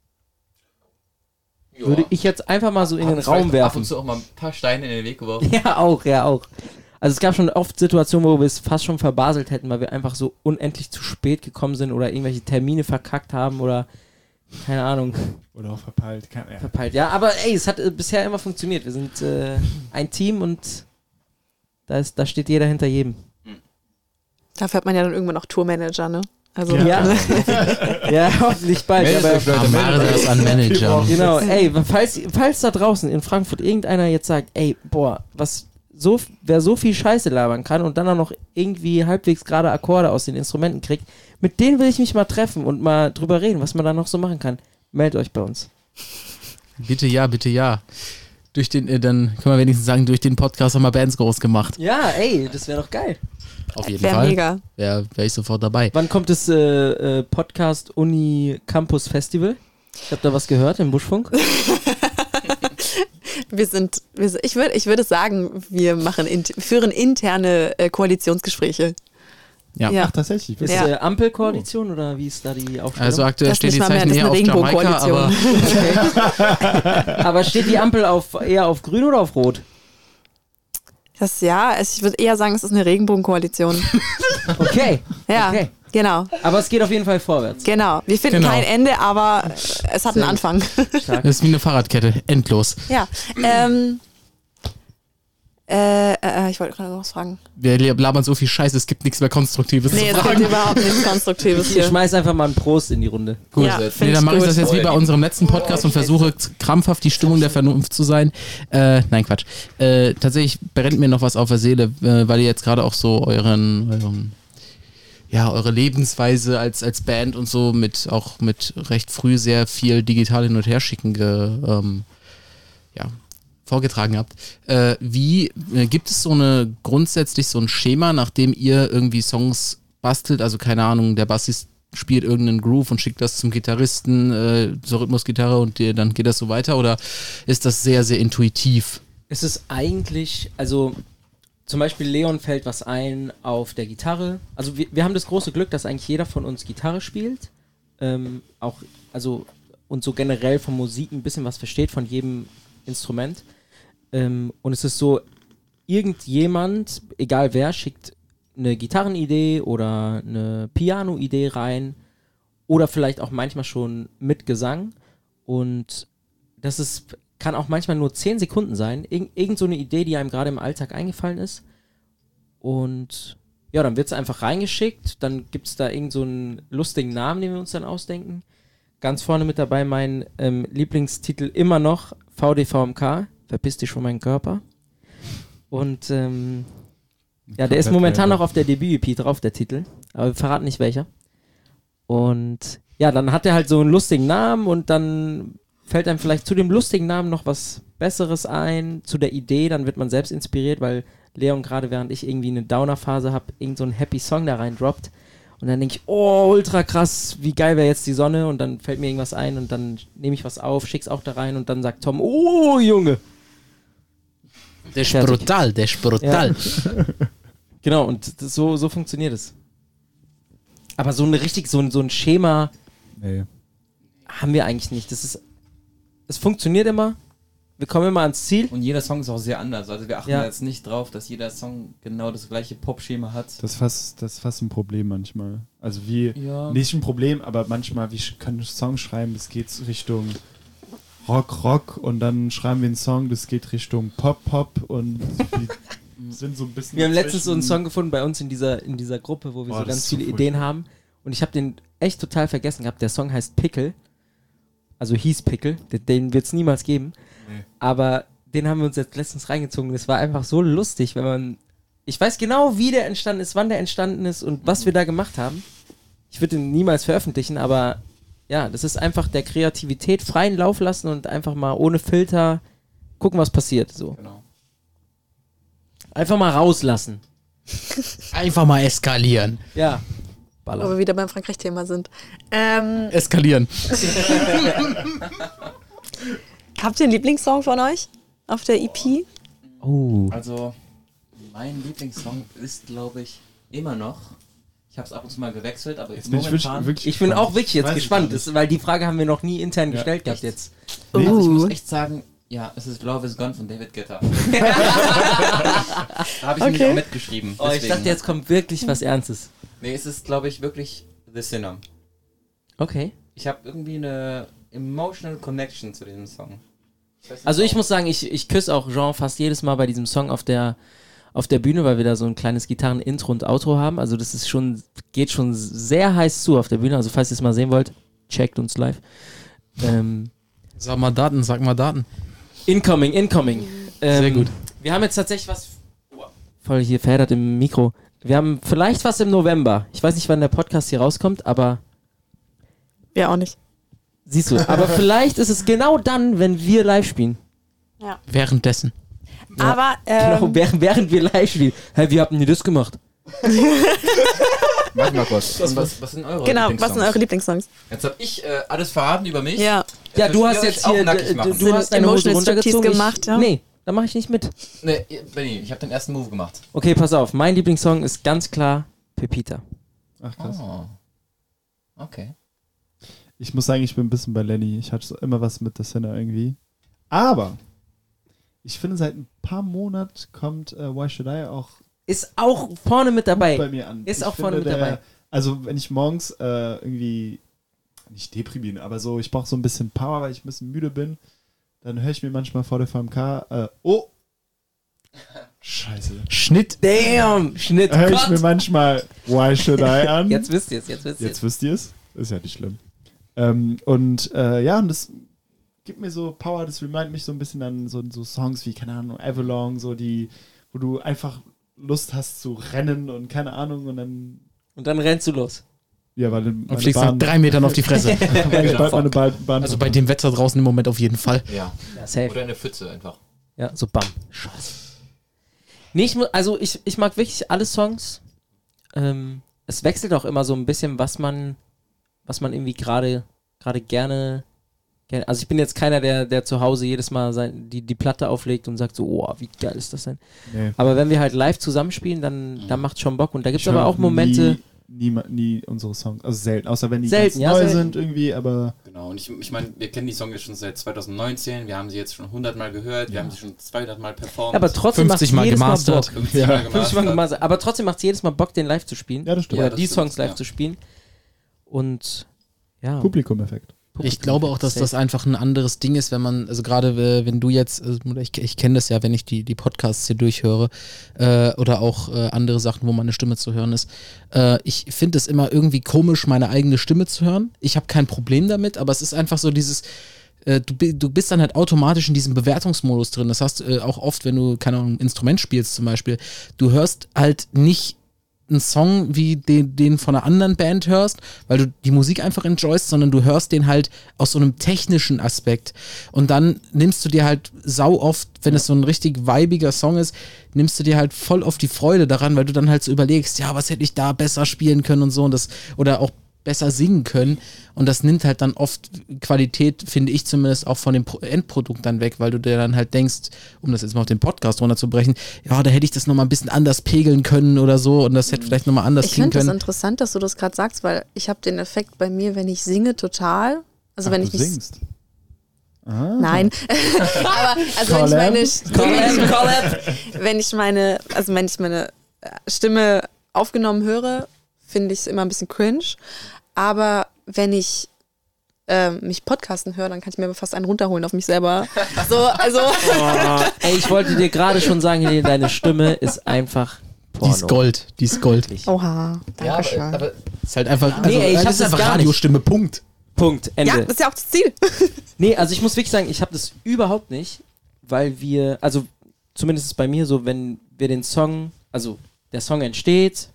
Würde ich jetzt einfach mal so in den Raum vielleicht Ab werfen. und zu auch mal ein paar Steine in den Weg geworfen. Ja, auch, ja, auch. Also es gab schon oft Situationen, wo wir es fast schon verbaselt hätten, weil wir einfach so unendlich zu spät gekommen sind oder irgendwelche Termine verkackt haben oder keine Ahnung, Oder auch verpeilt. Kann, ja. verpeilt. Ja, aber ey, es hat äh, bisher immer funktioniert. Wir sind äh, ein Team und da, ist, da steht jeder hinter jedem. Dafür hat man ja dann irgendwann auch Tourmanager, ne? Also, Ja. ne? Ja, hoffentlich bald. Meldet Aber Amare euch. an Manager. Genau, ey, falls, falls da draußen in Frankfurt irgendeiner jetzt sagt, ey, boah, was so, wer so viel Scheiße labern kann und dann auch noch irgendwie halbwegs gerade Akkorde aus den Instrumenten kriegt, mit denen will ich mich mal treffen und mal drüber reden, was man da noch so machen kann. Meldet euch bei uns. Bitte ja, bitte ja. Durch den, äh, dann können wir wenigstens sagen, durch den Podcast haben wir Bands groß gemacht. Ja, ey, das wäre doch geil. Auf jeden Wäre Fall. mega. Wäre wär ich sofort dabei. Wann kommt das äh, äh, Podcast Uni Campus Festival? Ich habe da was gehört im Buschfunk. Wir sind, wir ich würde ich würde sagen, wir machen führen interne äh, Koalitionsgespräche. Ja. Ja. Ach, tatsächlich. Ist Ja. äh, Ampelkoalition oder wie ist da die Aufstellung? Also aktuell Das stehen die nicht mal mehr, Zeichen das ist eher auf Jamaika, aber. Aber steht die Ampel auf, eher auf grün oder auf rot? Das ja, es, ich würde eher sagen, es ist eine Regenbogenkoalition. Okay. Ja, Okay. genau, Aber es geht auf jeden Fall vorwärts. genau. Wir finden Genau. kein Ende, aber es hat einen Anfang. Stark. das ist wie eine Fahrradkette. Endlos. ja. Ähm, äh, äh, ich wollte gerade noch was fragen. Wir labern so viel Scheiße, es gibt nichts mehr Konstruktives Nee, zu es gibt fragen. überhaupt nichts Konstruktives Ich hier. schmeiß einfach mal einen Prost in die Runde. Gut, Ja, nee, dann ich mache ich das jetzt wie bei unserem letzten Podcast und versuche krampfhaft die Stimmung der Vernunft zu sein. Äh, nein, Quatsch. Äh, tatsächlich brennt mir noch was auf der Seele, äh, weil ihr jetzt gerade auch so euren, euren, ja, eure Lebensweise als, als Band und so mit auch mit recht früh sehr viel digital hin und her schicken ge, ähm, ja, vorgetragen habt. Äh, wie äh, gibt es so eine grundsätzlich so ein Schema, nach dem ihr irgendwie Songs bastelt? Also keine Ahnung, der Bassist spielt irgendeinen Groove und schickt das zum Gitarristen äh, zur Rhythmusgitarre und der, dann geht das so weiter? Oder ist das sehr, sehr intuitiv? Es ist eigentlich, also zum Beispiel Leon fällt was ein auf der Gitarre. Also wir, wir haben das große Glück, dass eigentlich jeder von uns Gitarre spielt. Ähm, auch, also und so generell von Musik ein bisschen was versteht von jedem Instrument. Ähm, und es ist so, irgendjemand, egal wer, schickt eine Gitarrenidee oder eine Piano-Idee rein oder vielleicht auch manchmal schon mit Gesang. Und das ist, kann auch manchmal nur 10 Sekunden sein. Irg irgend so eine Idee, die einem gerade im Alltag eingefallen ist. Und ja, dann wird es einfach reingeschickt. Dann gibt es da irgend so einen lustigen Namen, den wir uns dann ausdenken. Ganz vorne mit dabei mein ähm, Lieblingstitel immer noch VDVMK, Verpiss dich von meinem Körper. Und ähm, ja, der ist momentan noch auf der Debüt-EP drauf, der Titel. Aber wir verraten nicht welcher. Und ja, dann hat er halt so einen lustigen Namen und dann fällt einem vielleicht zu dem lustigen Namen noch was Besseres ein, zu der Idee, dann wird man selbst inspiriert, weil Leon gerade während ich irgendwie eine Downer-Phase habe, irgend so einen Happy Song da rein droppt. Und dann denke ich, oh, ultra krass, wie geil wäre jetzt die Sonne und dann fällt mir irgendwas ein und dann nehme ich was auf, schick's auch da rein und dann sagt Tom, oh, Junge. Der ist Fertig. brutal, der ist brutal. Genau, und das, so, so funktioniert es. Aber so ein richtig, so ein, so ein Schema Nee. haben wir eigentlich nicht. Das ist, es funktioniert immer. Wir kommen immer ans Ziel. Und jeder Song ist auch sehr anders. Also wir achten Ja. jetzt nicht drauf, dass jeder Song genau das gleiche Pop-Schema hat. Das ist fast, das ist fast ein Problem manchmal. Also wie, Ja. nicht ein Problem, aber manchmal, wie sch- können Song schreiben, das geht Richtung Rock, Rock und dann schreiben wir einen Song, das geht Richtung Pop, Pop und sind so ein bisschen. Wir haben letztens so einen. Song gefunden bei uns in dieser, in dieser Gruppe, wo wir Oh, so ganz so viele furchtbar. Ideen haben. Und ich habe den echt total vergessen gehabt. Der Song heißt Pickle. Also hieß Pickle. Den, den wird es niemals geben. Nee. Aber den haben wir uns jetzt letztens reingezogen. Das war einfach so lustig, wenn man. Ich weiß genau, wie der entstanden ist, wann der entstanden ist und was wir da gemacht haben. Ich würde ihn niemals veröffentlichen, aber ja, das ist einfach der Kreativität freien Lauf lassen und einfach mal ohne Filter gucken, was passiert. So. Genau. Einfach mal rauslassen. Einfach mal eskalieren. Ja. Wo Baller. wir wieder beim Frankreich-Thema sind. Ähm, Eskalieren. habt ihr einen Lieblingssong von euch auf der EP? Oh. Also, mein Lieblingssong ist, glaube ich, immer noch. Ich habe es ab und zu mal gewechselt, aber Jetzt bin ich wirklich, momentan. wirklich Ich bin auch wirklich jetzt Weiß ich gespannt, das, weil die Frage haben wir noch nie intern Ja. gestellt gehabt jetzt. Nee, also ich muss echt sagen, ja, es ist Love is Gone von David Guetta. da habe ich nämlich Okay. auch mitgeschrieben. Oh, ich dachte, jetzt kommt wirklich was Ernstes. Nee, es ist, glaube ich, wirklich The Sinner. Okay. Ich habe irgendwie eine emotional connection zu diesem Song. weiß nicht Also ich warum. muss sagen, ich, ich küsse auch Jean fast jedes Mal bei diesem Song auf der, auf der Bühne, weil wir da so ein kleines Gitarren-Intro und Outro haben. Also das ist schon, geht schon sehr heiß zu auf der Bühne. Also falls ihr es mal sehen wollt, checkt uns live. Ähm, Sag mal Daten, sag mal Daten. incoming, incoming. Ähm, Sehr gut. Wir haben jetzt tatsächlich was voll hier verheddert im Mikro. Wir haben vielleicht was im November. Ich weiß nicht, wann der Podcast hier rauskommt, aber Wir auch nicht. siehst du. Aber vielleicht ist es genau dann, wenn wir live spielen. Währenddessen. Ja. Aber Genau, ähm, während, während wir live spielen. Hey, wie habt ihr das gemacht? Mach mal kurz. Und was, was sind eure genau, was Lieblingssongs? sind eure Lieblingssongs? Jetzt habe ich äh, alles verraten über mich. Ja. Ja, Jetzt du hast jetzt hier, du, du hast deine Hose Emotional Striptease runtergezogen. gemacht, ich, ja? Nee, da mache ich nicht mit. Nee, Benny, ich habe den ersten Move gemacht. Okay, pass auf. Mein Lieblingssong ist ganz klar Pepita. Ach krass. Oh. Okay. Ich muss sagen, ich bin ein bisschen bei Lenny. Ich hatte so immer was mit The Sinner irgendwie. Aber ich finde, seit ein paar Monaten kommt äh, Why Should I auch Ist auch vorne mit dabei. bei mir an. Ist Ich auch vorne mit der- dabei. Also, wenn ich morgens äh, irgendwie, nicht deprimieren, aber so, ich brauche so ein bisschen Power, weil ich ein bisschen müde bin, dann höre ich mir manchmal vor der VMK, äh, oh, scheiße. Schnitt. Damn, Schnitt. Höre ich mir manchmal Why Should I an. Jetzt wisst ihr es, jetzt wisst ihr Jetzt wisst ihr es. Ist ja nicht schlimm. Ähm, und äh, ja, und das gibt mir so Power, das remind mich so ein bisschen an so, so Songs wie, keine Ahnung, Avalon, so die, wo du einfach Lust hast zu rennen und keine Ahnung und dann, Und dann rennst du los. ja, weil Und fliegst nach drei Metern auf die Fresse. Bahn, Bahn Also bei dem Wetter draußen im Moment auf jeden Fall. Ja. Ja, safe. Oder eine Pfütze einfach. Ja, so bam. Scheiße. Nee, ich, also ich, ich mag wirklich alle Songs. Ähm, es wechselt auch immer so ein bisschen, was man was man irgendwie gerade gerade gerne. Also ich bin jetzt keiner, der, der zu Hause jedes Mal sein, die, die Platte auflegt und sagt so, oh, wie geil ist das denn? Nee. Aber wenn wir halt live zusammenspielen, dann, dann macht schon Bock. Und da gibt es aber auch Momente. Nie, nie, nie unsere Songs. Also selten. Außer wenn die Selten, ganz ja, neu selten. sind irgendwie, aber Genau, und ich, ich meine, wir kennen die Songs jetzt schon seit 2019, wir haben sie jetzt schon 100 Mal gehört, wir haben sie schon 200 Mal performt. Aber trotzdem macht 50 es Mal jedes Mal gemastert. Bock. 50 Mal 50 Mal gemastert. Aber trotzdem macht es jedes Mal Bock, den live zu spielen. ja, das stimmt. Ja, Oder das die stimmt, Songs live ja. zu spielen. Und ja. Publikum-Effekt. Ich glaube auch, dass das einfach ein anderes Ding ist, wenn man, also gerade wenn du jetzt, äh, ich, ich kenne das ja, wenn ich die, die Podcasts hier durchhöre äh, oder auch äh, andere Sachen, wo meine Stimme zu hören ist. Äh, ich finde es immer irgendwie komisch, meine eigene Stimme zu hören. Ich habe kein Problem damit, aber es ist einfach so dieses, äh, du, du bist dann halt automatisch in diesem Bewertungsmodus drin. Das heißt, äh, auch oft, wenn du, keine Ahnung, ein Instrument spielst zum Beispiel, du hörst halt nicht einen Song wie den, den von einer anderen Band hörst, weil du die Musik einfach enjoyst, sondern du hörst den halt aus so einem technischen Aspekt. Und dann nimmst du dir halt sau oft, wenn es so ein richtig weibiger Song ist, nimmst du dir halt voll auf die Freude daran, weil du dann halt so überlegst, ja, was hätte ich da besser spielen können und so und das, oder auch besser singen können. Und das nimmt halt dann oft Qualität, finde ich zumindest, auch von dem Pro Endprodukt dann weg, weil du dir dann halt denkst, um das jetzt mal auf den Podcast runterzubrechen, ja, da hätte ich das nochmal ein bisschen anders pegeln können oder so und das hätte vielleicht nochmal anders Ich klingen finde das können. interessant, dass du das gerade sagst, weil ich habe den Effekt bei mir, wenn ich singe, total. Also Ach, wenn du ich mich. singst. Ah. Nein. Aber also wenn ich Collab? meine wenn ich meine, also wenn ich meine äh, Stimme aufgenommen höre, finde ich es immer ein bisschen cringe. Aber wenn ich ähm, mich podcasten höre, dann kann ich mir aber fast einen runterholen auf mich selber. So, also Oh, ey, ich wollte dir gerade schon sagen, Helene, deine Stimme ist einfach Die Porno. ist Gold, die ist Gold. Wirklich. oha, Ja, danke schön. aber, aber Ist halt einfach, also, Nee, ey, ich das hab ist das einfach. Radiostimme, Punkt. Punkt, Ende. ja, das ist ja auch das Ziel. Nee, also ich muss wirklich sagen, ich habe das überhaupt nicht, weil wir, also zumindest ist es bei mir so, wenn wir den Song, also der Song entsteht,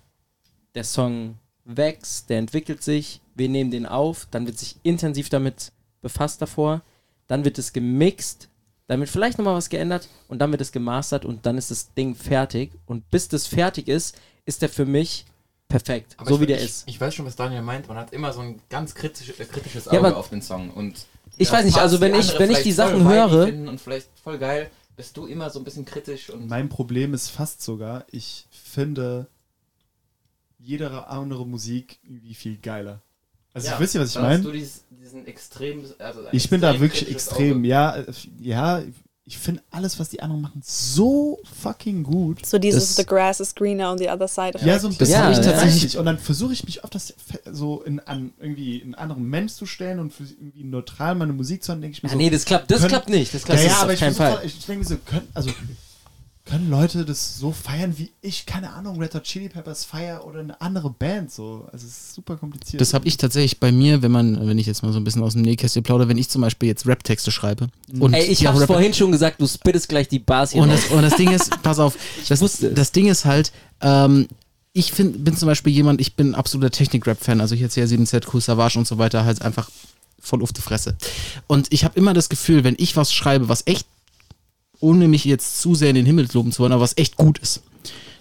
der Song wächst, der entwickelt sich, wir nehmen den auf, dann wird sich intensiv damit befasst davor, dann wird es gemixt, dann wird vielleicht nochmal was geändert und dann wird es gemastert und dann ist das Ding fertig und bis das fertig ist, ist der für mich perfekt, aber so ich, wie der ich, ist. Ich weiß schon, was Daniel meint, man hat immer so ein ganz kritisch, äh, kritisches Ja, Auge aber- auf den Song. Und Ich ja, weiß nicht, also wenn ich, wenn ich die Sachen höre, Und vielleicht voll geil, bist du immer so ein bisschen kritisch und Mein Problem ist fast sogar, ich finde jede andere Musik irgendwie viel geiler. Also Ja, ich wisst ihr, was ich meine? also Ich bin da wirklich extrem, Auge. ja, ja, ich finde alles, was die anderen machen, so fucking gut. So dieses Das- The grass is greener on the other side. Ja, so ein bisschen. hab ich tatsächlich- Und dann versuche ich mich auf das so in an irgendwie einen anderen Mensch zu stellen und für irgendwie neutral meine Musik zu hören, denke ich mir ja, so. nee, das klappt, das können- klappt nicht, das klappt ja, nicht ja, aber auf ich, keinen Fall. doch- ich denke mir so, können, also können Leute das so feiern wie ich, keine Ahnung, Red Hot Chili Peppers feier oder eine andere Band so. Also es ist super kompliziert. Das habe ich tatsächlich bei mir, wenn man, wenn ich jetzt mal so ein bisschen aus dem Nähkästchen plaudere, wenn ich zum Beispiel jetzt Rap-Texte schreibe. Und Ey, ich Rap- vorhin schon gesagt, du spittest gleich die Bars hier Und das, und das Ding ist, pass auf, das, das Ding ist halt, ähm, ich find, bin zum Beispiel jemand, ich bin absoluter Technik-Rap-Fan, also ich erzähle 7Z, Cool Savage und so weiter, halt einfach voll auf die Fresse. Und ich habe immer das Gefühl, wenn ich was schreibe, was echt, ohne mich jetzt zu sehr in den Himmel loben zu wollen, aber was echt gut ist,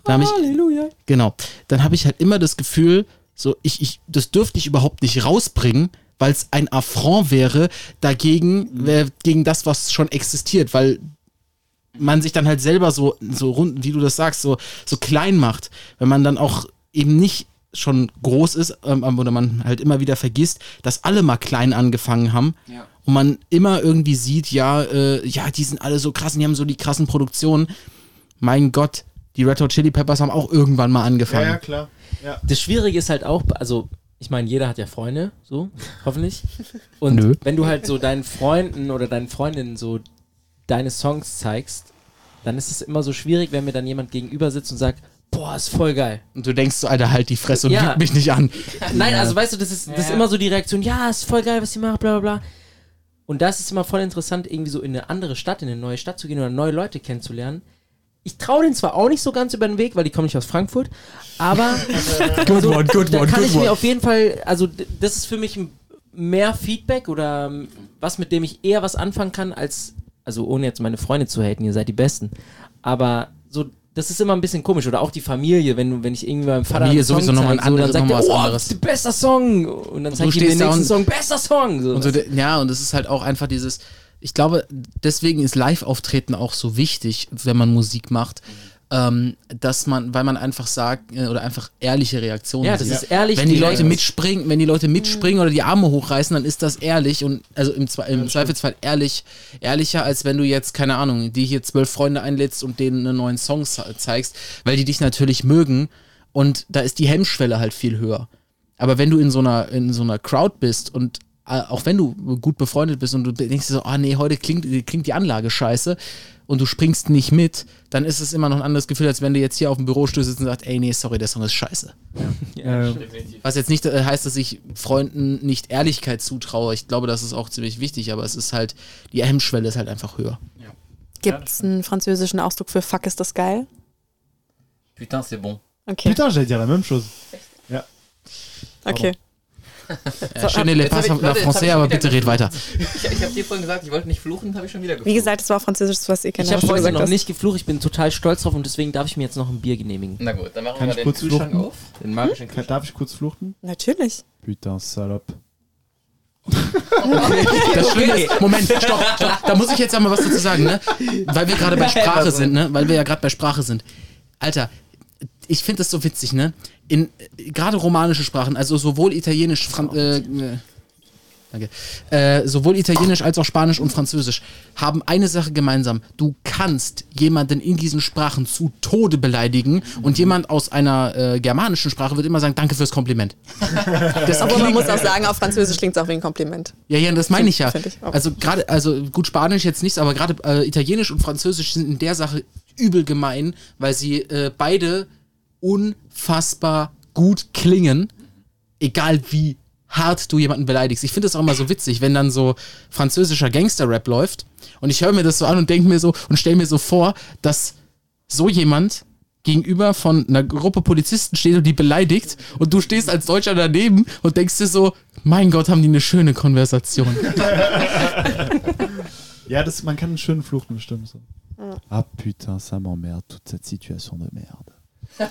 dann ich, Halleluja. Genau. Dann habe ich halt immer das Gefühl, so, ich, ich, das dürfte ich überhaupt nicht rausbringen, weil es ein Affront wäre dagegen, äh, gegen das, was schon existiert, weil man sich dann halt selber so, so rund, wie du das sagst, so, so klein macht, wenn man dann auch eben nicht schon groß ist, ähm, oder man halt immer wieder vergisst, dass alle mal klein angefangen haben Ja. Und man immer irgendwie sieht, ja, äh, ja, die sind alle so krass und die haben so die krassen Produktionen. Mein Gott, die Red Hot Chili Peppers haben auch irgendwann mal ja, angefangen. ja, klar. Ja. Das Schwierige ist halt auch, also ich meine, jeder hat ja Freunde, so, hoffentlich. Und Nö. wenn du halt so deinen Freunden oder deinen Freundinnen so deine Songs zeigst, dann ist es immer so schwierig, wenn mir dann jemand gegenüber sitzt und sagt, boah, ist voll geil. Und du denkst so, Alter, halt die Fresse und Ja. lüg mich nicht an. Nein, also weißt du, das ist, das ist Ja. immer so die Reaktion, ja, ist voll geil, was die macht, bla bla bla. Und das ist immer voll interessant, irgendwie so in eine andere Stadt, in eine neue Stadt zu gehen oder neue Leute kennenzulernen. Ich traue denen zwar auch nicht so ganz über den Weg, weil die kommen nicht aus Frankfurt, aber Good one, good da one, kann good ich mir one. auf jeden Fall, also das ist für mich mehr Feedback oder was, mit dem ich eher was anfangen kann, als, also ohne jetzt meine Freunde zu haten, ihr seid die Besten, aber so das ist immer ein bisschen komisch. Oder auch die Familie, wenn, wenn ich irgendwie meinem Vater Familie einen Song sowieso noch mal ein zeig, so, dann anderes- sagt er, was oh, anderes. das bester Song. Und dann zeigt er mir den nächsten Song, bester Song. So, Und so, ja, und es ist halt auch einfach dieses, ich glaube, deswegen ist Live-Auftreten auch so wichtig, wenn man Musik macht, ähm, dass man, weil man einfach sagt, äh, oder einfach ehrliche Reaktionen ja, das sieht. ist ehrlich. wenn die. Leute mitspringen, wenn die Leute mitspringen oder die Arme hochreißen, dann ist das ehrlich und also im, Zwe im Zweifelsfall ehrlich, ehrlicher, als wenn du jetzt, keine Ahnung, die hier zwölf Freunde einlädst und denen einen neuen Song ze- zeigst, weil die dich natürlich mögen und da ist die Hemmschwelle halt viel höher. Aber wenn du in so einer, in so einer Crowd bist und auch wenn du gut befreundet bist und du denkst dir so, ah nee, heute klingt, klingt die Anlage scheiße und du springst nicht mit, dann ist es immer noch ein anderes Gefühl, als wenn du jetzt hier auf dem Bürostuhl sitzt und sagst, ey nee, sorry, der Song ist scheiße. Ja, Äh, Was jetzt nicht äh, heißt, dass ich Freunden nicht Ehrlichkeit zutraue. Ich glaube, das ist auch ziemlich wichtig, aber es ist halt, die Hemmschwelle ist halt einfach höher. Gibt es einen französischen Ausdruck für Fuck ist das geil? Putain, c'est bon. Okay. Putain, j'allais dire la même chose. okay. Äh, schöne Le Passe ich- la Français, aber bitte red weiter. Ich, ich habe dir vorhin gesagt, ich wollte nicht fluchen, habe ich schon wieder geflucht. Wie gesagt, es war Französisch, was ihr kennt. Ich habe heute gesagt noch hast. nicht geflucht, ich bin total stolz drauf und deswegen darf ich mir jetzt noch ein Bier genehmigen. Na gut, dann machen Kann wir ich den kurz Kühlschrank fluchen? auf. Den magischen Kühlschrank. darf ich kurz fluchten? Natürlich. Putain, salope. Das Schlimme ist, Moment, stopp, stopp, da muss ich jetzt einmal was dazu sagen, ne? Weil wir gerade bei Sprache sind, ne? Weil wir ja gerade bei Sprache sind. Alter, ich finde das so witzig, ne? In gerade romanische Sprachen, also sowohl Italienisch, Fran äh, äh, danke, äh, sowohl Italienisch als auch Spanisch und Französisch haben eine Sache gemeinsam. Du kannst jemanden in diesen Sprachen zu Tode beleidigen und jemand aus einer äh, germanischen Sprache wird immer sagen, danke fürs Kompliment. Das Aber man muss auch sagen, auf Französisch klingt es auch wie ein Kompliment. ja, ja, das meine ich ja. Ich. Also gerade, also gut, Spanisch jetzt nicht, aber gerade äh, Italienisch und Französisch sind in der Sache übel gemein, weil sie äh, beide unfassbar gut klingen, egal wie hart du jemanden beleidigst. Ich finde das auch immer so witzig, wenn dann so französischer Gangster-Rap läuft und ich höre mir das so an und denke mir so und stelle mir so vor, dass so jemand gegenüber von einer Gruppe Polizisten steht und die beleidigt und du stehst als Deutscher daneben und denkst dir so, mein Gott, haben die eine schöne Konversation. Ja, das, man kann einen schönen Fluchten bestimmen. So. Ah putain, ça m'emmerde, toute cette situation de merde.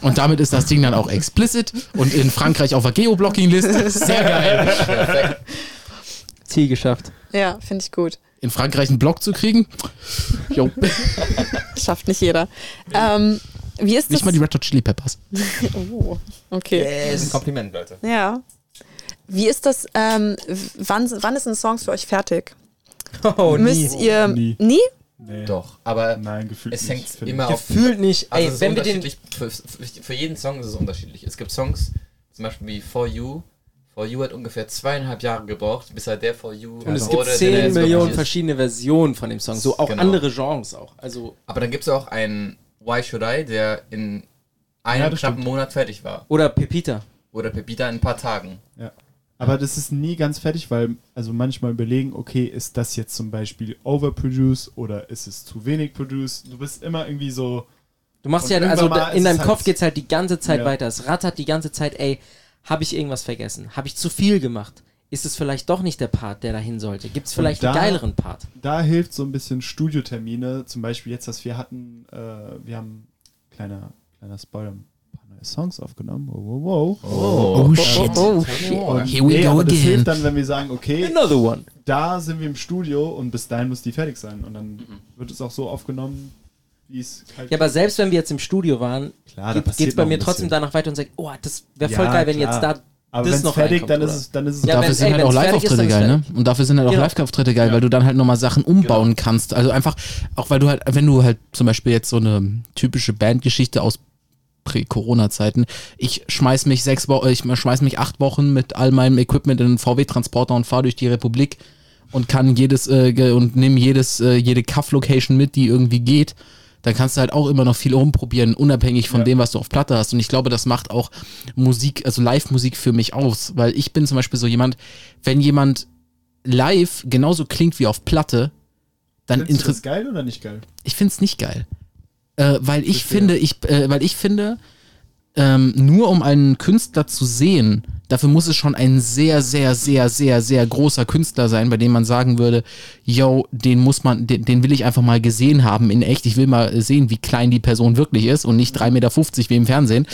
Und damit ist das Ding dann auch explicit und in Frankreich auf der Geoblocking-Liste. Sehr geil. Ziel geschafft. Ja, finde ich gut. In Frankreich einen Block zu kriegen? Jo, Schafft nicht jeder. Ähm, wie ist das? nicht mal die Red Hot Chili Peppers. oh, okay. Das ist ein Kompliment, Leute. Ja. Wie ist das? Ähm, wann, wann ist ein Song für euch fertig? Oh, Müsst ihr Nie. nie? Nee. Doch, aber Nein, gefühlt es nicht, hängt finde immer auf. Gefühlt nicht. Also Ey, es ist wenn wir den. unterschiedlich. Für, für, jeden Song ist es unterschiedlich. Es gibt Songs, zum Beispiel wie For You. For You hat ungefähr zweieinhalb Jahre gebraucht, bis er der For You Und es wurde, gibt der 10 jetzt Millionen verschiedene Versionen von dem Song. So auch Genau. andere Genres auch. Also. Aber dann gibt es auch einen Why Should I, der in einem Ja, knappen stimmt. Monat fertig war. Oder Pepita. Oder Pepita in ein paar Tagen. Ja. Aber das ist nie ganz fertig, weil also manchmal überlegen, okay, ist das jetzt zum Beispiel overproduced oder ist es zu wenig produced? Du bist immer irgendwie so, Du machst ja, also in es deinem halt- Kopf geht's halt die ganze Zeit Ja. weiter. Es rattert die ganze Zeit, ey, habe ich irgendwas vergessen? Habe ich zu viel gemacht? Ist es vielleicht doch nicht der Part, der dahin sollte? Gibt es vielleicht da- einen geileren Part? da hilft so ein bisschen Studiotermine. Zum Beispiel jetzt, was wir hatten, äh, wir haben, kleiner, kleiner Spoiler, Songs aufgenommen. Wow, wow, wow. Oh, shit. Oh, shit. Und, Here we nee, go aber das again. hilft dann, wenn wir sagen, okay, Another one. da sind wir im Studio und bis dahin muss die fertig sein. Und dann wird es auch so aufgenommen, wie es halt Ja, aber selbst wenn wir jetzt im Studio waren, Klar, da geht passiert es bei noch mir trotzdem bisschen. danach weiter und sagt, oh, das wäre voll Ja, geil, wenn klar. jetzt da Aber das wenn es noch fertig, reinkommt, dann ist, oder? es, dann ist es Ja, Dafür wenn- sind ey, halt wenn's auch fertig ist, Live-Auftritte dann geil, ne? Und dafür sind halt auch Genau. Live-Auftritte geil, weil du dann halt nochmal Sachen umbauen kannst. Also einfach, auch weil du halt, wenn du halt zum Beispiel jetzt so eine typische Bandgeschichte aus Prä-Corona-Zeiten, ich schmeiß mich sechs Wochen, ich schmeiß mich acht Wochen mit all meinem Equipment in einen VW-Transporter und fahre durch die Republik und kann jedes, äh, und nimm jedes, äh, jede Cuff-Location mit, die irgendwie geht. Dann kannst du halt auch immer noch viel rumprobieren, unabhängig von Ja. dem, was du auf Platte hast. Und ich glaube, das macht auch Musik, also Live-Musik für mich aus. Weil ich bin zum Beispiel so jemand, wenn jemand live genauso klingt wie auf Platte, dann interessiert. geil oder nicht geil? Ich find's nicht geil. Äh, weil ich finde, ich, äh, weil ich finde, ähm, nur um einen Künstler zu sehen, dafür muss es schon ein sehr, sehr, sehr, sehr, sehr großer Künstler sein, bei dem man sagen würde, yo, den muss man, den, den will ich einfach mal gesehen haben in echt. Ich will mal sehen, wie klein die Person wirklich ist und nicht 3,50 Meter wie im Fernsehen.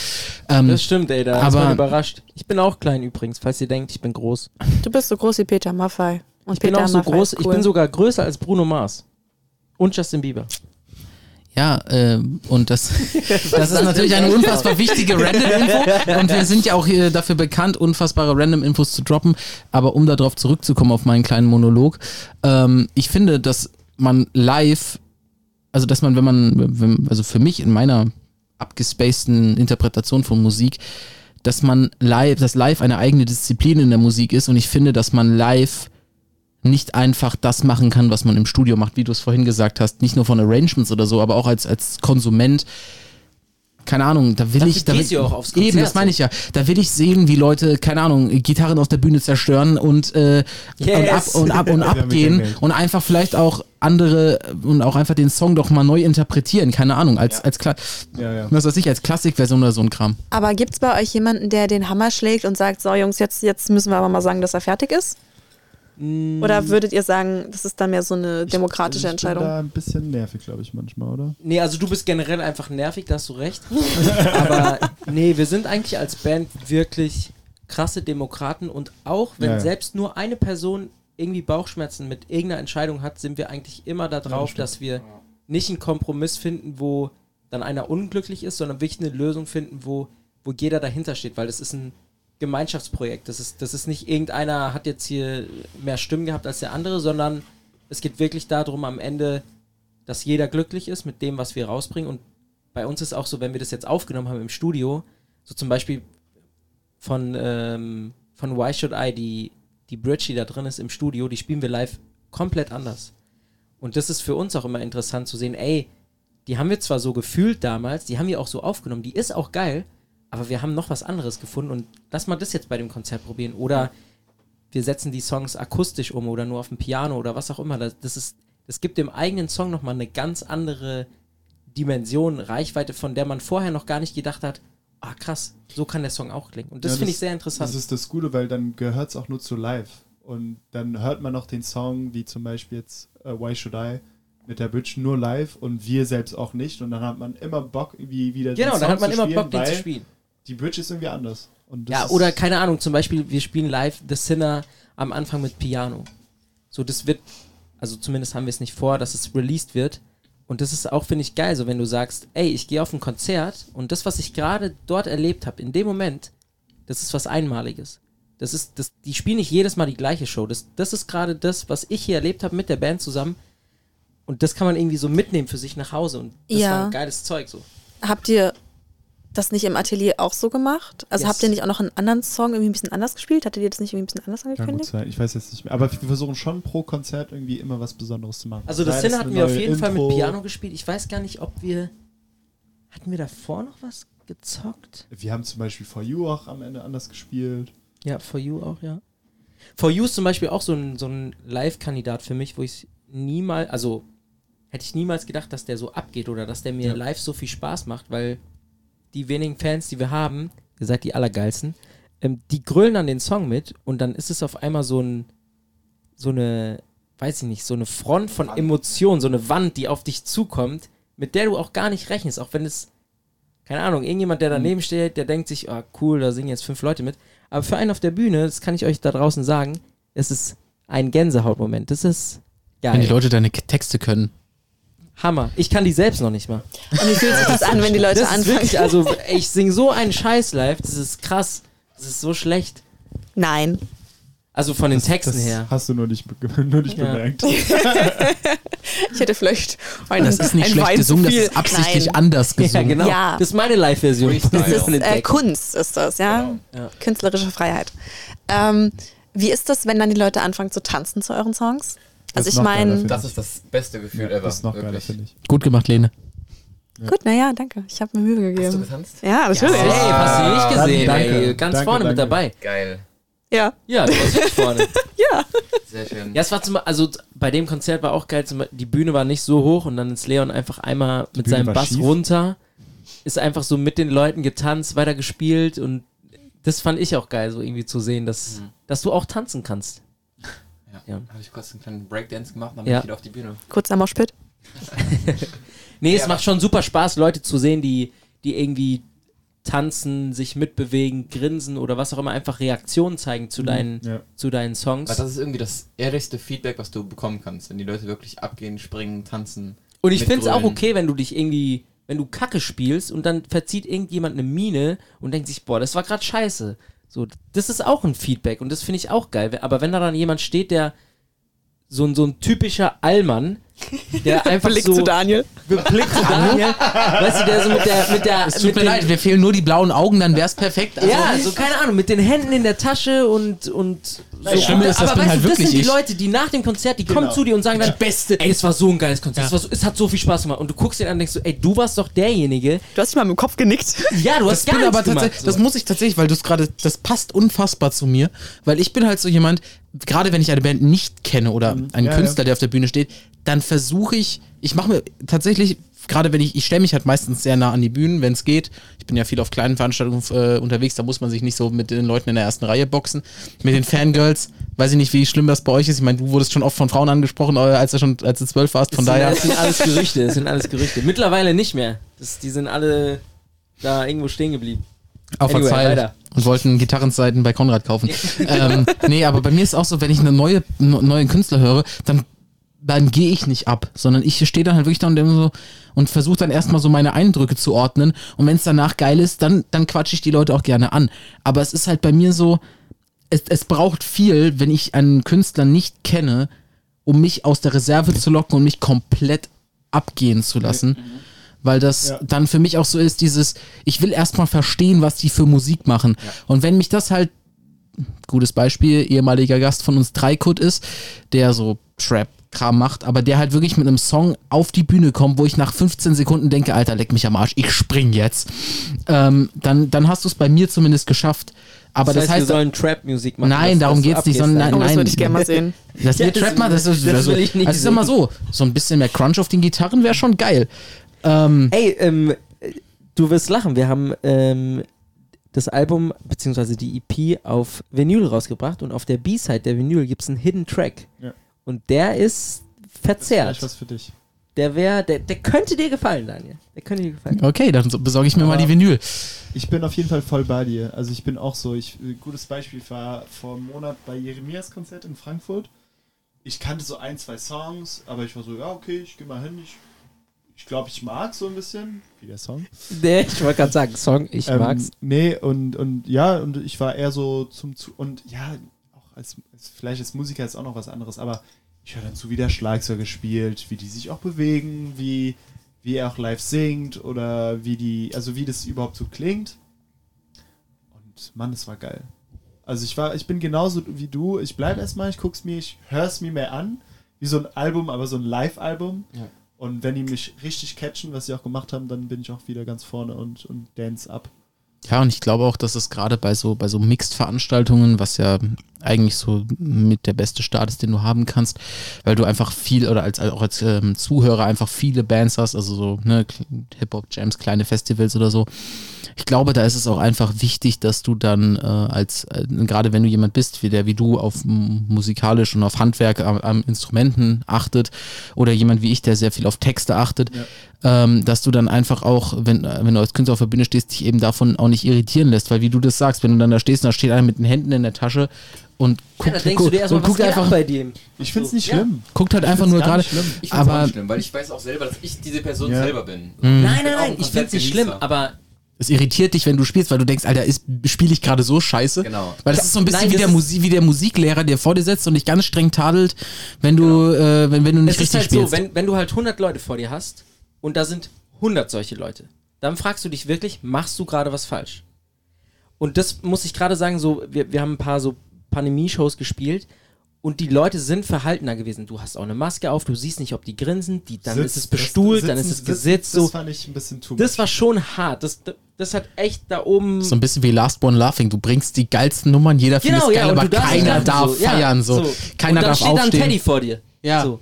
Ähm, Das stimmt, ey, da ist aber- man überrascht. Ich bin auch klein übrigens, falls ihr denkt, ich bin groß. Du bist so groß wie Peter Maffei. Und Ich bin Peter auch so Maffay groß, ist ich cool. bin sogar größer als Bruno Mars. Und Justin Bieber. Ja, ähm, und das, das ist natürlich eine unfassbar wichtige Random-Info. Und wir sind ja auch hier dafür bekannt, unfassbare Random-Infos zu droppen. Aber um darauf zurückzukommen, auf meinen kleinen Monolog, ähm, ich finde, dass man live, also dass man, wenn man, wenn, also für mich in meiner abgespaceden Interpretation von Musik, dass man live, dass live eine eigene Disziplin in der Musik ist. Und ich finde, dass man live nicht einfach das machen kann, was man im Studio macht, wie du es vorhin gesagt hast, nicht nur von Arrangements oder so, aber auch als, als Konsument. Keine Ahnung, da will Dafür ich. Da will, ja auch aufs Eben, Konzert das meine ich ja. Da will ich sehen, wie Leute, keine Ahnung, Gitarren auf der Bühne zerstören und, äh, Yes. und ab und ab und Ja, abgehen und einfach vielleicht auch andere und auch einfach den Song doch mal neu interpretieren, keine Ahnung, als, als Kla Ja, ja. was weiß ich, als Klassikversion oder so ein Kram. Aber gibt es bei euch jemanden, der den Hammer schlägt und sagt, so Jungs, jetzt, jetzt müssen wir aber mal sagen, dass er fertig ist? Mm. Oder würdet ihr sagen, das ist dann mehr so eine demokratische ich Entscheidung? bin da ein bisschen nervig, glaube ich, manchmal, oder? Nee, also du bist generell einfach nervig, da hast du recht. Aber nee, wir sind eigentlich als Band wirklich krasse Demokraten und auch wenn Ja, ja. selbst nur eine Person irgendwie Bauchschmerzen mit irgendeiner Entscheidung hat, sind wir eigentlich immer darauf, stimmt. dass wir nicht einen Kompromiss finden, wo dann einer unglücklich ist, sondern wirklich eine Lösung finden, wo, wo jeder dahinter steht, weil das ist ein Gemeinschaftsprojekt. Das ist, das ist nicht irgendeiner hat jetzt hier mehr Stimmen gehabt als der andere, sondern es geht wirklich darum, am Ende dass jeder glücklich ist mit dem, was wir rausbringen. Und bei uns ist auch so, wenn wir das jetzt aufgenommen haben im Studio, so zum Beispiel von, ähm, von Why Should I, die, die Bridge, die da drin ist im Studio, die spielen wir live komplett anders. Und das ist für uns auch immer interessant zu sehen, ey, die haben wir zwar so gefühlt damals, die haben wir auch so aufgenommen, die ist auch geil, aber wir haben noch was anderes gefunden und lass mal das jetzt bei dem Konzert probieren. Oder wir setzen die Songs akustisch um oder nur auf dem Piano oder was auch immer. Das, das ist, das gibt dem eigenen Song nochmal eine ganz andere Dimension, Reichweite, von der man vorher noch gar nicht gedacht hat, ah krass, so kann der Song auch klingen. Und das Ja, finde ich sehr interessant. Das ist das Gute, weil dann gehört es auch nur zu live. Und dann hört man noch den Song, wie zum Beispiel jetzt äh, Why Should I mit der Bitch nur live und wir selbst auch nicht. Und dann hat man immer Bock, wie wieder den genau, dann hat man immer Bock, den zu spielen. Die Bridge ist irgendwie anders. Und das Ja, oder keine Ahnung, zum Beispiel, wir spielen live The Sinner am Anfang mit Piano. So, das wird, also zumindest haben wir es nicht vor, dass es released wird. Und das ist auch, finde ich, geil, so wenn du sagst, ey, ich gehe auf ein Konzert und das, was ich gerade dort erlebt habe, in dem Moment, das ist was Einmaliges. Das ist, das, die spielen nicht jedes Mal die gleiche Show. Das, das ist gerade das, was ich hier erlebt habe mit der Band zusammen. Und das kann man irgendwie so mitnehmen für sich nach Hause. Und das Ja. war ein geiles Zeug so. Habt ihr das nicht im Atelier auch so gemacht? Also Yes. habt ihr nicht auch noch einen anderen Song irgendwie ein bisschen anders gespielt? Hattet ihr das nicht irgendwie ein bisschen anders angekündigt? sein. Ich weiß jetzt nicht mehr. Aber wir versuchen schon pro Konzert irgendwie immer was Besonderes zu machen. Also das Sinne hatten wir auf jeden Fall mit Intro. Piano gespielt. Ich weiß gar nicht, ob wir. Hatten wir davor noch was gezockt? Wir haben zum Beispiel For You auch am Ende anders gespielt. Ja, For You auch, ja. For You ist zum Beispiel auch so ein, so ein Live-Kandidat für mich, wo ich niemals, also hätte ich niemals gedacht, dass der so abgeht oder dass der mir Ja. live so viel Spaß macht, weil die wenigen Fans, die wir haben, ihr seid die allergeilsten, ähm, die grölen an den Song mit und dann ist es auf einmal so ein, so eine, weiß ich nicht, so eine Front von Emotionen, so eine Wand, die auf dich zukommt, mit der du auch gar nicht rechnest, auch wenn es, keine Ahnung, irgendjemand, der daneben steht, der denkt sich, ah cool, da singen jetzt fünf Leute mit. Aber für einen auf der Bühne, das kann ich euch da draußen sagen, es ist ein Gänsehautmoment. Das ist Wenn die geil. Leute deine Texte können. Hammer. Ich kann die selbst noch nicht mal. Und wie fühlt sich das an, wenn die Leute Das ist anfangen? wirklich, also ich sing so einen Scheiß live, das ist krass. Das ist so schlecht. Nein. Also von den Das, Texten das her. hast du nur nicht, be- nur nicht Ja. bemerkt. Ich hätte vielleicht einen, Das ist nicht schlecht Wein gesungen, das ist absichtlich Nein. anders Ja, gesungen. genau. Ja. Das ist meine Live-Version. Das ist äh. Kunst, ist das, ja? Ja. Künstlerische Freiheit. Ähm, wie ist das, wenn dann die Leute anfangen zu tanzen zu euren Songs? Das Also ist ich geiler, meine, Das ist das beste Gefühl ever. Das ist noch geiler, wirklich. finde ich. Gut gemacht, Lene. gut, naja, danke. Ich habe mir Mühe Hast du gegeben. getanzt? Ja, natürlich. Hey, hast du nicht gesehen, Danke, ey. Ganz danke, vorne mit danke. dabei. Geil. Ja. Ja, du warst wirklich vorne. Sehr schön. Ja, es war zum also bei dem Konzert war auch geil, zum, die Bühne war nicht so hoch und dann ist Leon einfach einmal mit Bühne seinem Bass schief. runter, ist einfach so mit den Leuten getanzt, weiter gespielt und das fand ich auch geil, so irgendwie zu sehen, dass, dass du auch tanzen kannst. Ja. Ja. Habe ich kurz einen kleinen Breakdance gemacht, dann Ja. bin ich wieder auf die Bühne. Kurz am Moshpit. Nee, es macht schon super Spaß, Leute zu sehen, die, die irgendwie tanzen, sich mitbewegen, grinsen oder was auch immer, einfach Reaktionen zeigen zu deinen, Ja. zu deinen Weil Songs. das ist irgendwie das ehrlichste Feedback, was du bekommen kannst, wenn die Leute wirklich abgehen, springen, tanzen. Und ich finde es auch okay, wenn du dich irgendwie, wenn du Kacke spielst und dann verzieht irgendjemand eine Miene und denkt sich, boah, das war gerade scheiße. So, das ist auch ein Feedback und das finde ich auch geil. Aber wenn da dann jemand steht, der so ein, so ein typischer Allmann, der einfach Blick so zu Daniel. Blick zu Daniel, weißt du, der so mit der mit der Es tut mit mir den- leid, mir fehlen nur die blauen Augen, dann wär's perfekt. Also, ja, so keine Ahnung, mit den Händen in der Tasche und und so. Das Schlimme ist, das aber bin weißt halt du, das wirklich sind die ich. Leute, die nach dem Konzert, die kommen Genau. zu dir und sagen dann, Beste. ey, es war so ein geiles Konzert, Ja. es, war so, es hat so viel Spaß gemacht und du guckst ihn an und denkst so, ey, du warst doch derjenige. Du hast dich mal mit dem Kopf genickt. Ja, du Das hast gar bin nichts aber gemacht. tatsächlich, das muss ich tatsächlich, weil du es gerade, das passt unfassbar zu mir, weil ich bin halt so jemand, gerade wenn ich eine Band nicht kenne oder einen Ja, Künstler, der auf der Bühne steht, dann versuche ich, ich mache mir tatsächlich, gerade wenn ich, ich stelle mich halt meistens sehr nah an die Bühnen, wenn es geht. Ich bin ja viel auf kleinen Veranstaltungen äh, unterwegs, da muss man sich nicht so mit den Leuten in der ersten Reihe boxen. Mit den Fangirls, weiß ich nicht, wie schlimm das bei euch ist. Ich meine, du wurdest schon oft von Frauen angesprochen, äh, als du schon, als du zwölf warst, von das daher. Sind, das sind alles Gerüchte, das sind alles Gerüchte. Mittlerweile nicht mehr. Das, die sind alle da irgendwo stehen geblieben. auf Anyway, Zeit und wollten Gitarrenseiten bei Konrad kaufen. ähm, nee, aber bei mir ist auch so, wenn ich eine neue, n- neuen Künstler höre, dann, dann gehe ich nicht ab, sondern ich stehe dann halt wirklich da und, so, und versuche dann erstmal so meine Eindrücke zu ordnen. Und wenn es danach geil ist, dann, dann quatsche ich die Leute auch gerne an. Aber es ist halt bei mir so, es, es braucht viel, wenn ich einen Künstler nicht kenne, um mich aus der Reserve zu locken und mich komplett abgehen zu lassen. Weil das Ja. dann für mich auch so ist, dieses, ich will erstmal verstehen, was die für Musik machen. Und wenn mich das halt, gutes Beispiel, ehemaliger Gast von uns Dreikut ist, der so Trap-Kram macht, aber der halt wirklich mit einem Song auf die Bühne kommt, wo ich nach 15 Sekunden denke, Alter, leck mich am Arsch, ich spring jetzt. Ähm, dann, dann hast du es bei mir zumindest geschafft. Aber das, wir heißt, sollen Trap-Musik machen. Nein, darum du geht's nicht, sondern dann. Oh, das Nein, würde ich gerne mal sehen. dass Ja, wir das Trap machen, das, ist das also, will ich nicht also ich sag mal so, so ein bisschen mehr Crunch auf den Gitarren wäre schon geil. Ähm, Ey, ähm, du wirst lachen. Wir haben ähm, das Album bzw. die EP auf Vinyl rausgebracht und auf der B-Side der Vinyl gibt es einen Hidden Track. Ja. Und der ist Vielleicht verzerrt. was für dich. Der wäre, der, der könnte dir gefallen, Daniel. Der könnte dir gefallen. okay, dann so- besorge ich mir mal Aber- die Vinyl. Ich bin auf jeden Fall voll bei dir. Also ich bin auch so, ich, ein gutes Beispiel war vor einem Monat bei Jeremias Konzert in Frankfurt. Ich kannte so ein, zwei Songs, aber ich war so, ja, okay, ich gehe mal hin. Ich, ich glaube, ich mag so ein bisschen, wie der Song. Nee, ich wollte gerade sagen, Song, ich Ähm, mag's. Nee, und, und ja, und ich war eher so zum zu und ja, auch als, als vielleicht als Musiker ist auch noch was anderes, aber ich höre dazu, wie der Schlagzeuger spielt, wie die sich auch bewegen, wie, wie er auch live singt oder wie die, also wie das überhaupt so klingt. Und Mann, es war geil. Also ich war, ich bin genauso wie du, ich bleibe erstmal, ich guck's mir, ich hör's mir mehr an, wie so ein Album, aber so ein Live-Album. Ja. Und wenn die mich richtig catchen, was sie auch gemacht haben, dann bin ich auch wieder ganz vorne und, und dance ab. Ja, und ich glaube auch, dass es gerade bei so, bei so Mixed-Veranstaltungen, was ja eigentlich so mit der beste Start ist, den du haben kannst, weil du einfach viel oder als auch als ähm, Zuhörer einfach viele Bands hast, also so ne, Hip-Hop-Jams, kleine Festivals oder so. Ich glaube, da ist es auch einfach wichtig, dass du dann äh, als, äh, gerade wenn du jemand bist, wie der wie du auf musikalisch und auf Handwerk am, am Instrumenten achtet oder jemand wie ich, der sehr viel auf Texte achtet, ähm, dass du dann einfach auch, wenn, äh, wenn du als Künstler auf der Bühne stehst, dich eben davon auch nicht irritieren lässt, weil wie du das sagst, wenn du dann da stehst und da steht einer mit den Händen in der Tasche und Ja, guckt, da denkst du dir erstmal, und was guckt einfach, bei dem? Ich find's nicht ja. schlimm. guckt halt Ich einfach find's nur gerade. Ich finde es auch aber nicht schlimm, weil ich weiß auch selber, dass ich diese Person Ja. selber bin. Mhm. Nein, nein, nein, ein ich find's nicht schlimm, aber es irritiert dich, wenn du spielst, weil du denkst, Alter, spiele ich gerade so scheiße? Genau. Weil das ist so ein bisschen Nein, wie, der Musik, wie der Musiklehrer, der vor dir sitzt und dich ganz streng tadelt, wenn du, äh, wenn, wenn du nicht es ist richtig halt spielst. so, wenn, wenn du halt 100 Leute vor dir hast und da sind 100 solche Leute, dann fragst du dich wirklich, machst du gerade was falsch? Und das muss ich gerade sagen, so, wir, wir haben ein paar so Pandemie-Shows gespielt und die Leute sind verhaltener gewesen. Du hast auch eine Maske auf, du siehst nicht, ob die grinsen, die, dann Sitz- ist es bestuhlt, das- dann ist es gesetzt. Das So. fand ich ein bisschen too Das much. war schon hart. Das, das hat echt da oben. so ein bisschen wie Last Born Laughing. Du bringst die geilsten Nummern, jeder findet es geil, Genau, und aber keiner darf so. Ja, feiern. So. so. Keiner und dann darf steht aufstehen. dann Teddy vor dir. Ja. So.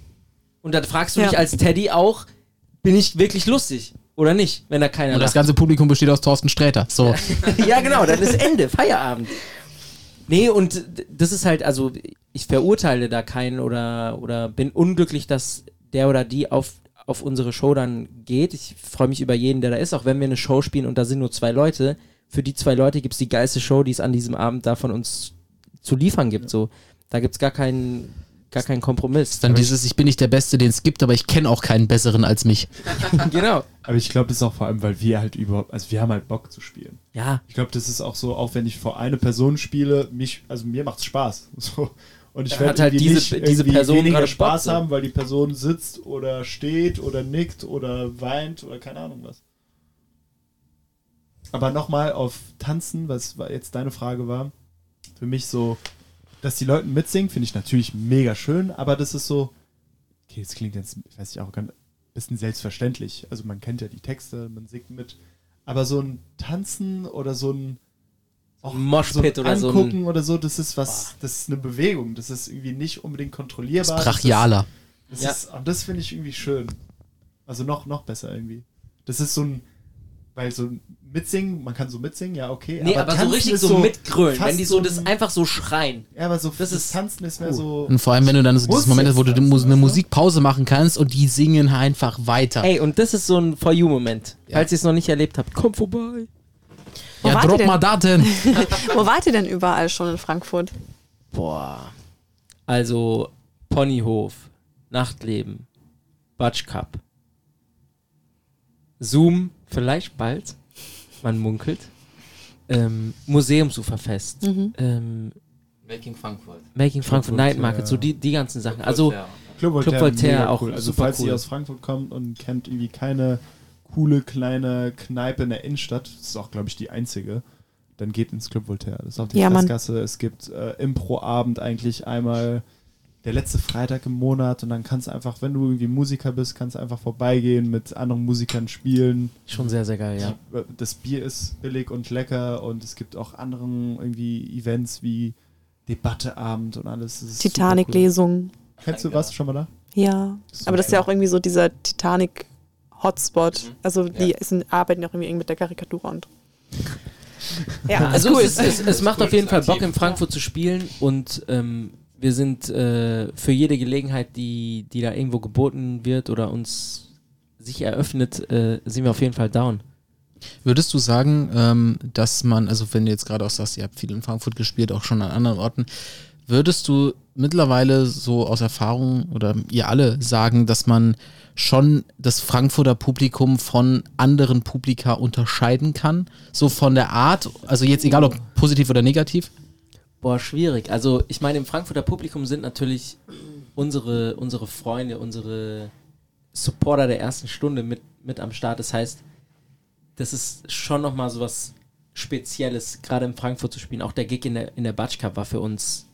Und dann fragst du Ja. dich als Teddy auch, bin ich wirklich lustig oder nicht, wenn da keiner Und das lacht. ganze Publikum besteht aus Thorsten Sträter. So. ja, genau, dann ist Ende, Feierabend. Nee, und das ist halt, also ich verurteile da keinen oder, oder bin unglücklich, dass der oder die auf, auf unsere Show dann geht. Ich freue mich über jeden, der da ist, auch wenn wir eine Show spielen und da sind nur zwei Leute. Für die zwei Leute gibt es die geilste Show, die es an diesem Abend da von uns zu liefern gibt. So, da gibt es gar keinen, gar keinen Kompromiss. Dann dieses, ich bin nicht der Beste, den es gibt, aber ich kenne auch keinen besseren als mich. genau. Aber ich glaube, das ist auch vor allem, weil wir halt überhaupt, also wir haben halt Bock zu spielen. Ja, Ich glaube, das ist auch so, auch wenn ich vor eine Person spiele, mich, also mir macht's Spaß. So. Und ich werde halt diese- nicht diese Person weniger Bock, Spaß so. haben, weil die Person sitzt oder steht oder nickt oder weint oder keine Ahnung was. Aber nochmal auf Tanzen, was jetzt deine Frage war, für mich so, dass die Leute mitsingen, finde ich natürlich mega schön, aber das ist so, okay, das klingt jetzt, ich weiß nicht, auch ein bisschen selbstverständlich. Also man kennt ja die Texte, man singt mit. Aber so ein Tanzen oder so ein auch Moshpit so ein oder so Angucken oder so, das ist was, das ist eine Bewegung. Das ist irgendwie nicht unbedingt Das kontrollierbar. ist brachialer. Das, Ja. ist, und das finde ich irgendwie schön. Also noch, noch besser irgendwie. Das ist so ein, weil so ein Mitsingen, man kann so mitsingen, ja, okay. nee, aber, so Tanzen richtig ist so, mitgrölen, wenn die so ein- das einfach so schreien. Ja, aber so das das, ist Tanzen ist mehr cool. so. Und vor allem, wenn du dann so dieses Moment hast, wo du eine du? Musikpause machen kannst und die singen einfach weiter. Ey, und das ist so ein For You-Moment. Ja. Falls ihr es noch nicht erlebt habt, kommt vorbei. Wo ja, drop denn? mal Daten. Wo wart ihr denn überall schon in Frankfurt? Boah. Also Ponyhof, Nachtleben, Butch Cup, Zoom, vielleicht bald, man munkelt, ähm, Museumsuferfest, Mhm. ähm, Making Frankfurt. Making Frankfurt Club Night. Market, so die, die ganzen Sachen. Also Ja. Club Voltaire, Club Voltaire auch cool. Also super falls cool. ihr aus Frankfurt kommt und kennt irgendwie keine coole kleine Kneipe in der Innenstadt, das ist auch, glaube ich, die einzige, dann geht ins Club Voltaire. Das ist auf der Ja. Fressgasse. Es gibt äh, Impro-Abend eigentlich einmal der letzte Freitag im Monat und dann kannst du einfach, wenn du irgendwie Musiker bist, kannst du einfach vorbeigehen, mit anderen Musikern spielen. schon sehr, sehr geil, ja. Das Bier ist billig und lecker und es gibt auch anderen irgendwie Events wie Debatteabend und alles. Das super cool. Titanic-Lesung. Kennst du was schon mal da? Ja. Aber das ist ja auch irgendwie so dieser Titanic-Hotspot. Also die sind, arbeiten ja auch irgendwie mit der Karikatur und. Ja, Also cool. es, es, es macht auf jeden Fall Bock, in Frankfurt zu spielen und ähm, wir sind äh, für jede Gelegenheit, die, die da irgendwo geboten wird oder uns sich eröffnet, äh, sind wir auf jeden Fall down. Würdest du sagen, ähm, dass man, also wenn du jetzt gerade auch sagst, ihr habt viel in Frankfurt gespielt, auch schon an anderen Orten, würdest du mittlerweile so aus Erfahrung oder ihr alle sagen, dass man schon das Frankfurter Publikum von anderen Publika unterscheiden kann? So von der Art, also jetzt egal ob positiv oder negativ? Boah, schwierig. Also ich meine, im Frankfurter Publikum sind natürlich unsere, unsere Freunde, unsere Supporter der ersten Stunde mit, mit am Start. Das heißt, das ist schon nochmal so was Spezielles, gerade in Frankfurt zu spielen. Auch der Gig in der, in der Batsch Cup war für uns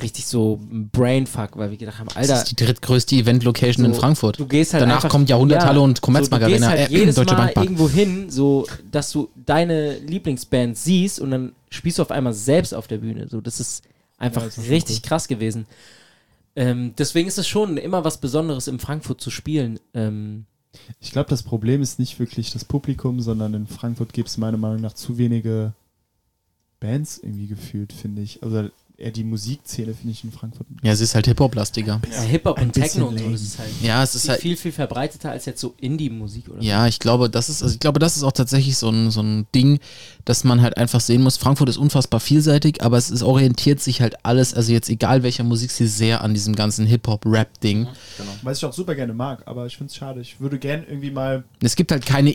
richtig so ein Brainfuck, weil wir gedacht haben, Das Alter, ist die drittgrößte Event-Location in So, Frankfurt. Du gehst halt Danach einfach, kommt Jahrhunderthalle und Commerzbank so, Arena, halt äh, jedes Mal irgendwo hin, so dass du deine Lieblingsband siehst und dann spielst du auf einmal selbst auf der Bühne. So, das ist einfach Ja, das ist richtig krass gewesen. Ähm, deswegen ist es schon immer was Besonderes, in Frankfurt zu spielen. Ähm, Ich glaube, das Problem ist nicht wirklich das Publikum, sondern in Frankfurt gibt es meiner Meinung nach zu wenige Bands irgendwie gefühlt, finde ich. Also eher die Musikszene finde ich in Frankfurt. Ja, es ist halt Hip-Hop-lastiger. ja, Hip-Hop und Techno und so, das ist halt, Ja, es ist viel, halt, viel, viel verbreiteter als jetzt so Indie-Musik oder Ja, ich glaube, das ist, also ich glaube, das ist auch tatsächlich so ein, so ein Ding, dass man halt einfach sehen muss. Frankfurt ist unfassbar vielseitig, aber es ist, orientiert sich halt alles, also jetzt egal welcher Musikstil, sehr an diesem ganzen Hip-Hop-Rap-Ding. Genau. Was ich auch super gerne mag, aber ich finde es schade. Ich würde gern irgendwie mal. Es gibt halt keine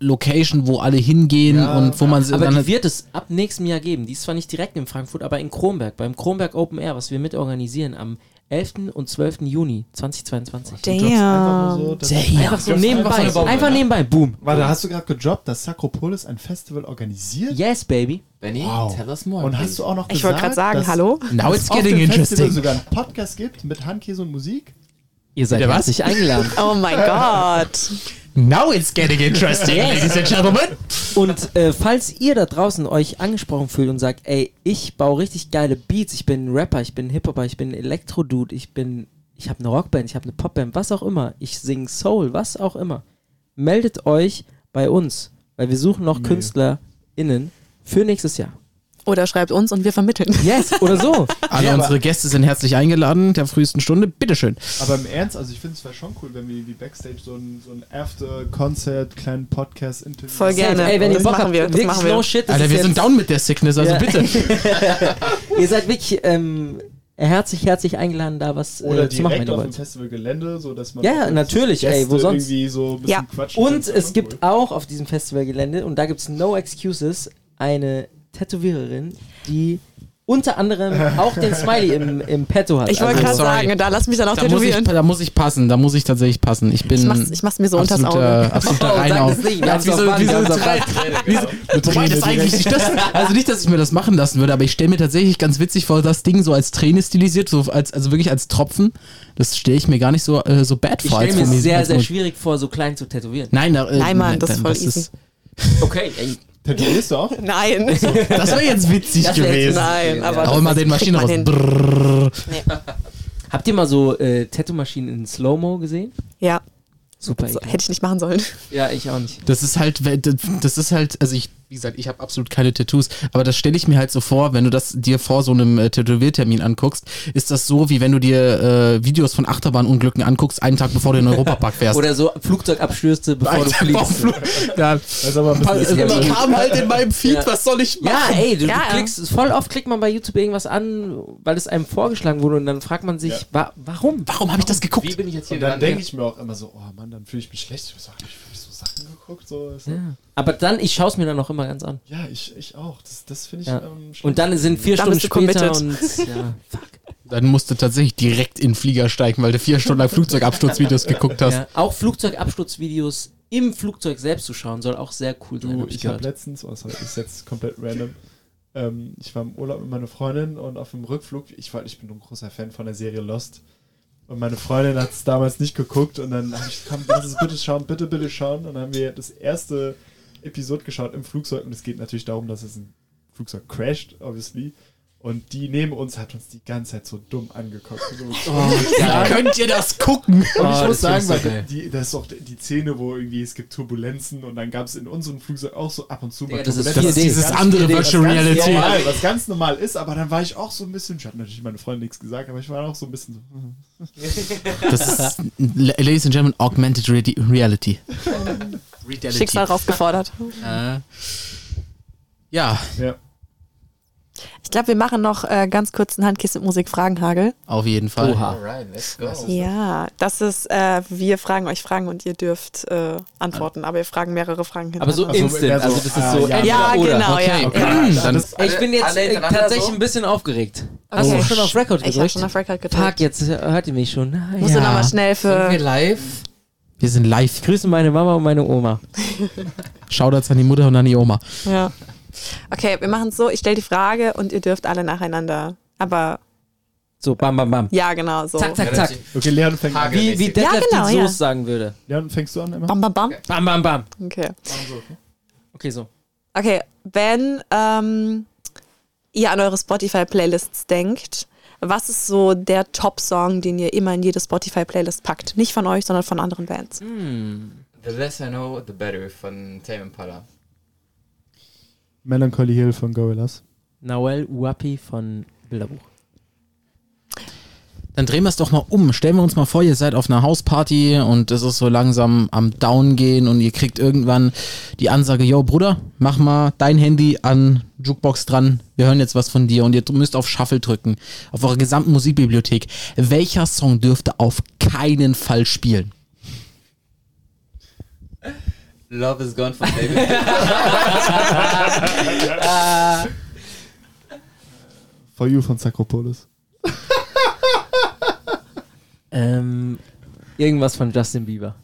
Indie-Pop-Location, wo alle hingehen Ja, und wo man Aber dann die halt, wird es ab nächstem Jahr geben. Die ist zwar nicht direkt in Frankfurt, aber in Kronberg, beim Kronberg Open Air, was wir mit organisieren am 11. und 12. Juni 2022. du droppst einfach so, Damn. Damn. Einfach so nebenbei, einfach so ne? nebenbei, boom. Warte, hast du gerade gedroppt, dass Sakropolis ein Festival organisiert? Yes, baby. Benny, Wow. tell us more. Und hast du auch noch Ich wollte gerade gesagt, sagen, dass hallo? now es it's auf getting dem Festival interesting. sogar einen Podcast gibt mit Handkäse und Musik? Ihr seid herzlich eingeladen. Oh mein Gott. Now it's getting interesting, ladies and gentlemen. Und äh, falls ihr da draußen euch angesprochen fühlt und sagt, ey, ich baue richtig geile Beats, ich bin ein Rapper, ich bin ein Hip-Hopper, ich bin ein Elektro-Dude, ich bin, ich habe eine Rockband, ich habe eine Popband, was auch immer, ich singe Soul, was auch immer, meldet euch bei uns, weil wir suchen noch Nee. KünstlerInnen für nächstes Jahr. Oder schreibt uns und wir vermitteln. Yes, oder so. Alle Ja, unsere Gäste sind herzlich eingeladen, der frühesten Stunde. Bitteschön. Aber im Ernst, also ich finde es wäre schon cool, wenn wir wie Backstage so ein, so ein After-Concert, kleinen Podcast-Interview Voll gerne. Ey, wenn ihr Das Bock machen habt, wir, das machen wir. no shit. das Alter, wir sind down mit der Sickness, also Ja. bitte. Ihr seid wirklich ähm, herzlich, herzlich eingeladen, da was Oder äh, zu machen, wenn direkt ihr auf dem. Festivalgelände, so dass man Ja, natürlich, ey, Gäste wo sonst? irgendwie so ein bisschen Ja. quatschen Und es gibt cool. auch auf diesem Festivalgelände, und da gibt es No Excuses, eine Tätowiererin, die unter anderem auch den Smiley im, im Petto hat. Ich wollte Also- gerade sagen, da lass mich dann auch Da muss, ich, tätowieren. da muss ich passen, da muss ich tatsächlich passen. Ich bin Ich mach's, ich mach's mir so unters absoluter, Auge. absoluter Oh, Reinau. Ja, wieso wir haben's auf drei- Band. Wobei das eigentlich nicht das, also nicht, dass ich mir das machen lassen würde, aber ich stelle mir tatsächlich ganz witzig vor, das Ding so als Träne stilisiert, so als, also wirklich als Tropfen. Das stelle ich mir gar nicht so, äh, so bad Ich vor. stelle als mir sehr, sehr schwierig vor, so klein zu tätowieren. Nein, da, äh, Nein, Mann, das ist voll easy. Okay, ey. Tätowierst du auch? Nein. das wäre jetzt witzig Das gewesen. Nein, aber. Hau mal den Maschinen raus. Brrrr. Habt ihr mal so äh, Tattoo-Maschinen in Slow-Mo gesehen? Ja, Super. so, hätte ich nicht machen sollen. Ja, ich auch nicht. Das ist halt, das ist halt, also ich, wie gesagt, ich habe absolut keine Tattoos, aber das stelle ich mir halt so vor, wenn du das dir vor so einem äh, Tätowiertermin anguckst, ist das so, wie wenn du dir äh, Videos von Achterbahnunglücken anguckst, einen Tag bevor du in den Europapark fährst. Oder so Flugzeugabstürze, bevor du vor dem fliegst. Flug. Ja, Das ist aber ein bisschen die kam halt in meinem Feed, Ja. was soll ich machen? Ja, ey, du, Ja, du klickst, voll oft klickt man bei YouTube irgendwas an, weil es einem vorgeschlagen wurde und dann fragt man sich, Ja. wa warum? Warum habe ich das geguckt? Wie bin ich jetzt hier Und dann denke ich mir auch immer so, oh Mann, dann fühle ich mich schlecht. Ich sag, ich habe so Sachen geguckt. So. So. Ja. Aber dann, ich schaue es mir dann auch immer ganz an. Ja, ich, ich auch. Das, das finde ich Ja. ähm. Und dann sind vier Dann Stunden später committed. und ja, fuck. Dann musst du tatsächlich direkt in den Flieger steigen, weil du vier Stunden lang Flugzeugabsturzvideos geguckt hast. Ja. Auch Flugzeugabsturzvideos im Flugzeug selbst zu schauen, soll auch sehr cool sein. Du, hab ich gehört. habe letztens, oh, sorry, ist jetzt komplett random. Ähm, ich war im Urlaub mit meiner Freundin und auf dem Rückflug, ich war, ich bin ein großer Fan von der Serie Lost. Und meine Freundin hat es damals nicht geguckt und dann habe ich, komm, lass es bitte schauen, bitte, bitte schauen. Und dann haben wir das erste Episode geschaut im Flugzeug und es geht natürlich darum, dass es ein Flugzeug crasht, obviously. Und die neben uns hat uns die ganze Zeit so dumm angeguckt. So, Wie könnt ihr das gucken? Und ich Oh, muss das sagen, weil so die, das ist auch die Szene, wo irgendwie es gibt Turbulenzen und dann gab es in unserem Flugzeug auch so ab und zu mal Ja, das ist Turbulenzen. 4D. Dieses Ganz andere 4D, was Virtual ganz Reality. Normal, was ganz normal ist, aber dann war ich auch so ein bisschen, ich hatte natürlich meine Freundin nichts gesagt, aber ich war auch so ein bisschen so, Das ist, Ladies and Gentlemen, Augmented Reali- Reality. Reality. Schicksal rausgefordert. Äh, ja, ja. Ich glaube, wir machen noch äh, ganz kurz einen Handkissen Musik Fragenhagel. auf jeden Fall. Oha. Alright, let's go. Ja, das ist, äh, wir fragen euch Fragen und ihr dürft äh, antworten, aber wir fragen mehrere Fragen Aber so hintereinander. Also, instant, mehr so, also das ist ah, so ja. entweder Ja, oder. genau, Okay, ja. okay. Ja, Dann, Ich bin jetzt äh, hintereinander tatsächlich so? ein bisschen aufgeregt. Hast Okay. du schon auf Record Ich habe gedrückt? schon auf Record gedrückt. Fuck, jetzt hört ihr mich schon. Na, Musst du ja. nochmal schnell Sind wir für. live? wir sind live. Ich grüße meine Mama und meine Oma. Shoutouts an die Mutter und an die Oma. Ja. Okay, wir machen es so, ich stelle die Frage und ihr dürft alle nacheinander. Aber So, bam, bam, bam. ja, genau, so. Zack, zack, zack. Okay, Leon fängt an. Wie, wie Detlef Ja, genau, ja. Soße sagen würde. Leon, fängst du an immer? Bam, bam, bam. Bam, bam, bam. Okay. Okay, so. Okay, wenn ähm, ihr an eure Spotify-Playlists denkt, was ist so der Top-Song, den ihr immer in jede Spotify-Playlist packt? Nicht von euch, sondern von anderen Bands. Hm. The less I know, the better von Tame Impala. Melancholy Hill von Gorillaz. Nawel Uapi von Bilderbuch. Dann drehen wir es doch mal um. Stellen wir uns mal vor, ihr seid auf einer Hausparty und es ist so langsam am Down gehen und ihr kriegt irgendwann die Ansage, yo Bruder, mach mal dein Handy an Jukebox dran. Wir hören jetzt was von dir und ihr müsst auf Shuffle drücken. Auf eurer gesamten Musikbibliothek. Welcher Song dürfte auf keinen Fall spielen? Love is gone von David. For You von Sakropolis. Ähm, irgendwas von Justin Bieber.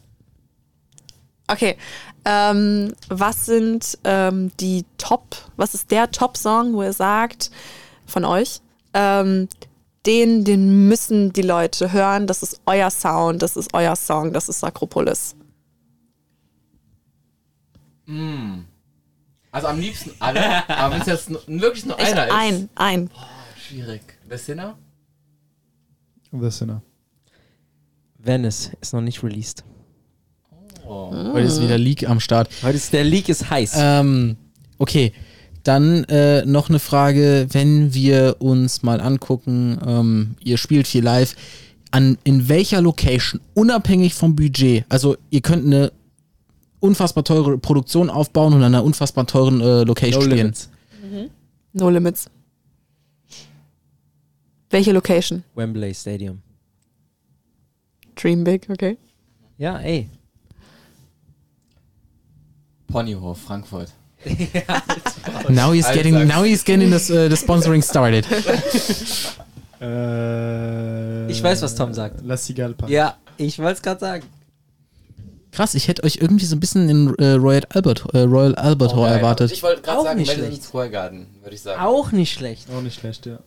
Okay, ähm, was sind ähm, die Top, was ist der Top-Song, wo ihr sagt, von euch, ähm, den, den müssen die Leute hören, das ist euer Sound, das ist euer Song, das ist Sakropolis. Mm. Also am liebsten alle, aber wenn es jetzt wirklich nur Ich, einer ist. ein, ein. Schwierig. The Sinner? The Sinner. Venice ist noch nicht released. Oh. Heute ist wieder Leak am Start. Heute ist der Leak ist heiß. Ähm, okay, dann äh, noch eine Frage, wenn wir uns mal angucken, ähm, ihr spielt viel live, an, in welcher Location, unabhängig vom Budget, also ihr könnt eine unfassbar teure Produktion aufbauen und an einer unfassbar teuren äh, Location no spielen. limits. No Limits. Welche Location? Wembley Stadium. Dream Big, okay. Ja, ey. Ponyhof, Frankfurt. Now he's getting, now he's getting the, uh, the sponsoring started. Äh, Ich weiß, was Tom sagt. La Cigale Park. Ja, ich wollte es gerade sagen. Krass, ich hätte euch irgendwie so ein bisschen in äh, Royal Albert, äh, Royal Albert Hall geil. erwartet. Ich wollte gerade Auch sagen, nicht. Square Garden, würde ich sagen. Auch nicht schlecht. Auch nicht schlecht, ja.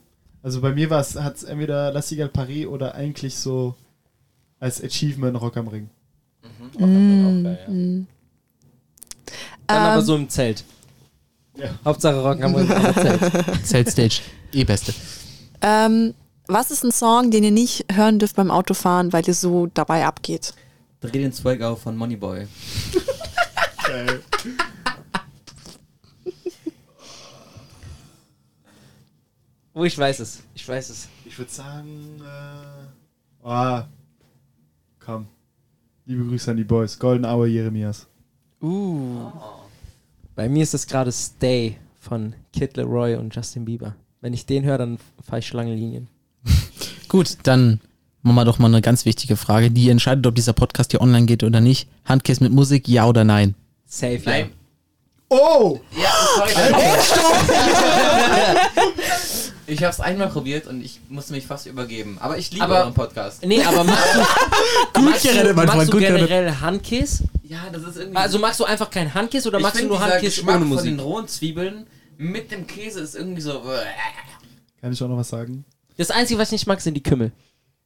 Also bei mir hat es entweder La Cigale Paris oder eigentlich so als Achievement Rock am Ring. Mhm. Auch geil, ja. Mm. Dann Ähm, aber so im Zelt. Ja. Hauptsache Rock am Ring, aber Zelt. Zelt Stage, eh beste. Ähm, was ist ein Song, den ihr nicht hören dürft beim Autofahren, weil ihr so dabei abgeht? Dreh den Swag auf von Moneyboy. Geil. Oh, ich weiß es. Ich weiß es. Ich würde sagen, äh, oh, komm. Liebe Grüße an die Boys. Golden Hour Jeremias. Uh. Bei mir ist es gerade Stay von Kid Leroy und Justin Bieber. Wenn ich den höre, dann fahre ich Schlange Linien. Gut, dann machen wir doch mal eine ganz wichtige Frage, die entscheidet, ob dieser Podcast hier online geht oder nicht. Handcase mit Musik, ja oder nein? Safe, ja. Nein. Oh! Ja, sorry. ich habe es einmal probiert und ich musste mich fast übergeben. Aber ich liebe Aber- euren Podcast. Nee, aber magst du, magst gerettet, du, magst du gut gerettet. generell Handkiss? Ja, das ist irgendwie. Also magst du einfach kein Handkiss oder ich magst du nur Handkiss ohne von Musik? den rohen Zwiebeln mit dem Käse ist irgendwie so. Kann ich auch noch was sagen? Das Einzige, was ich nicht mag, sind die Kümmel.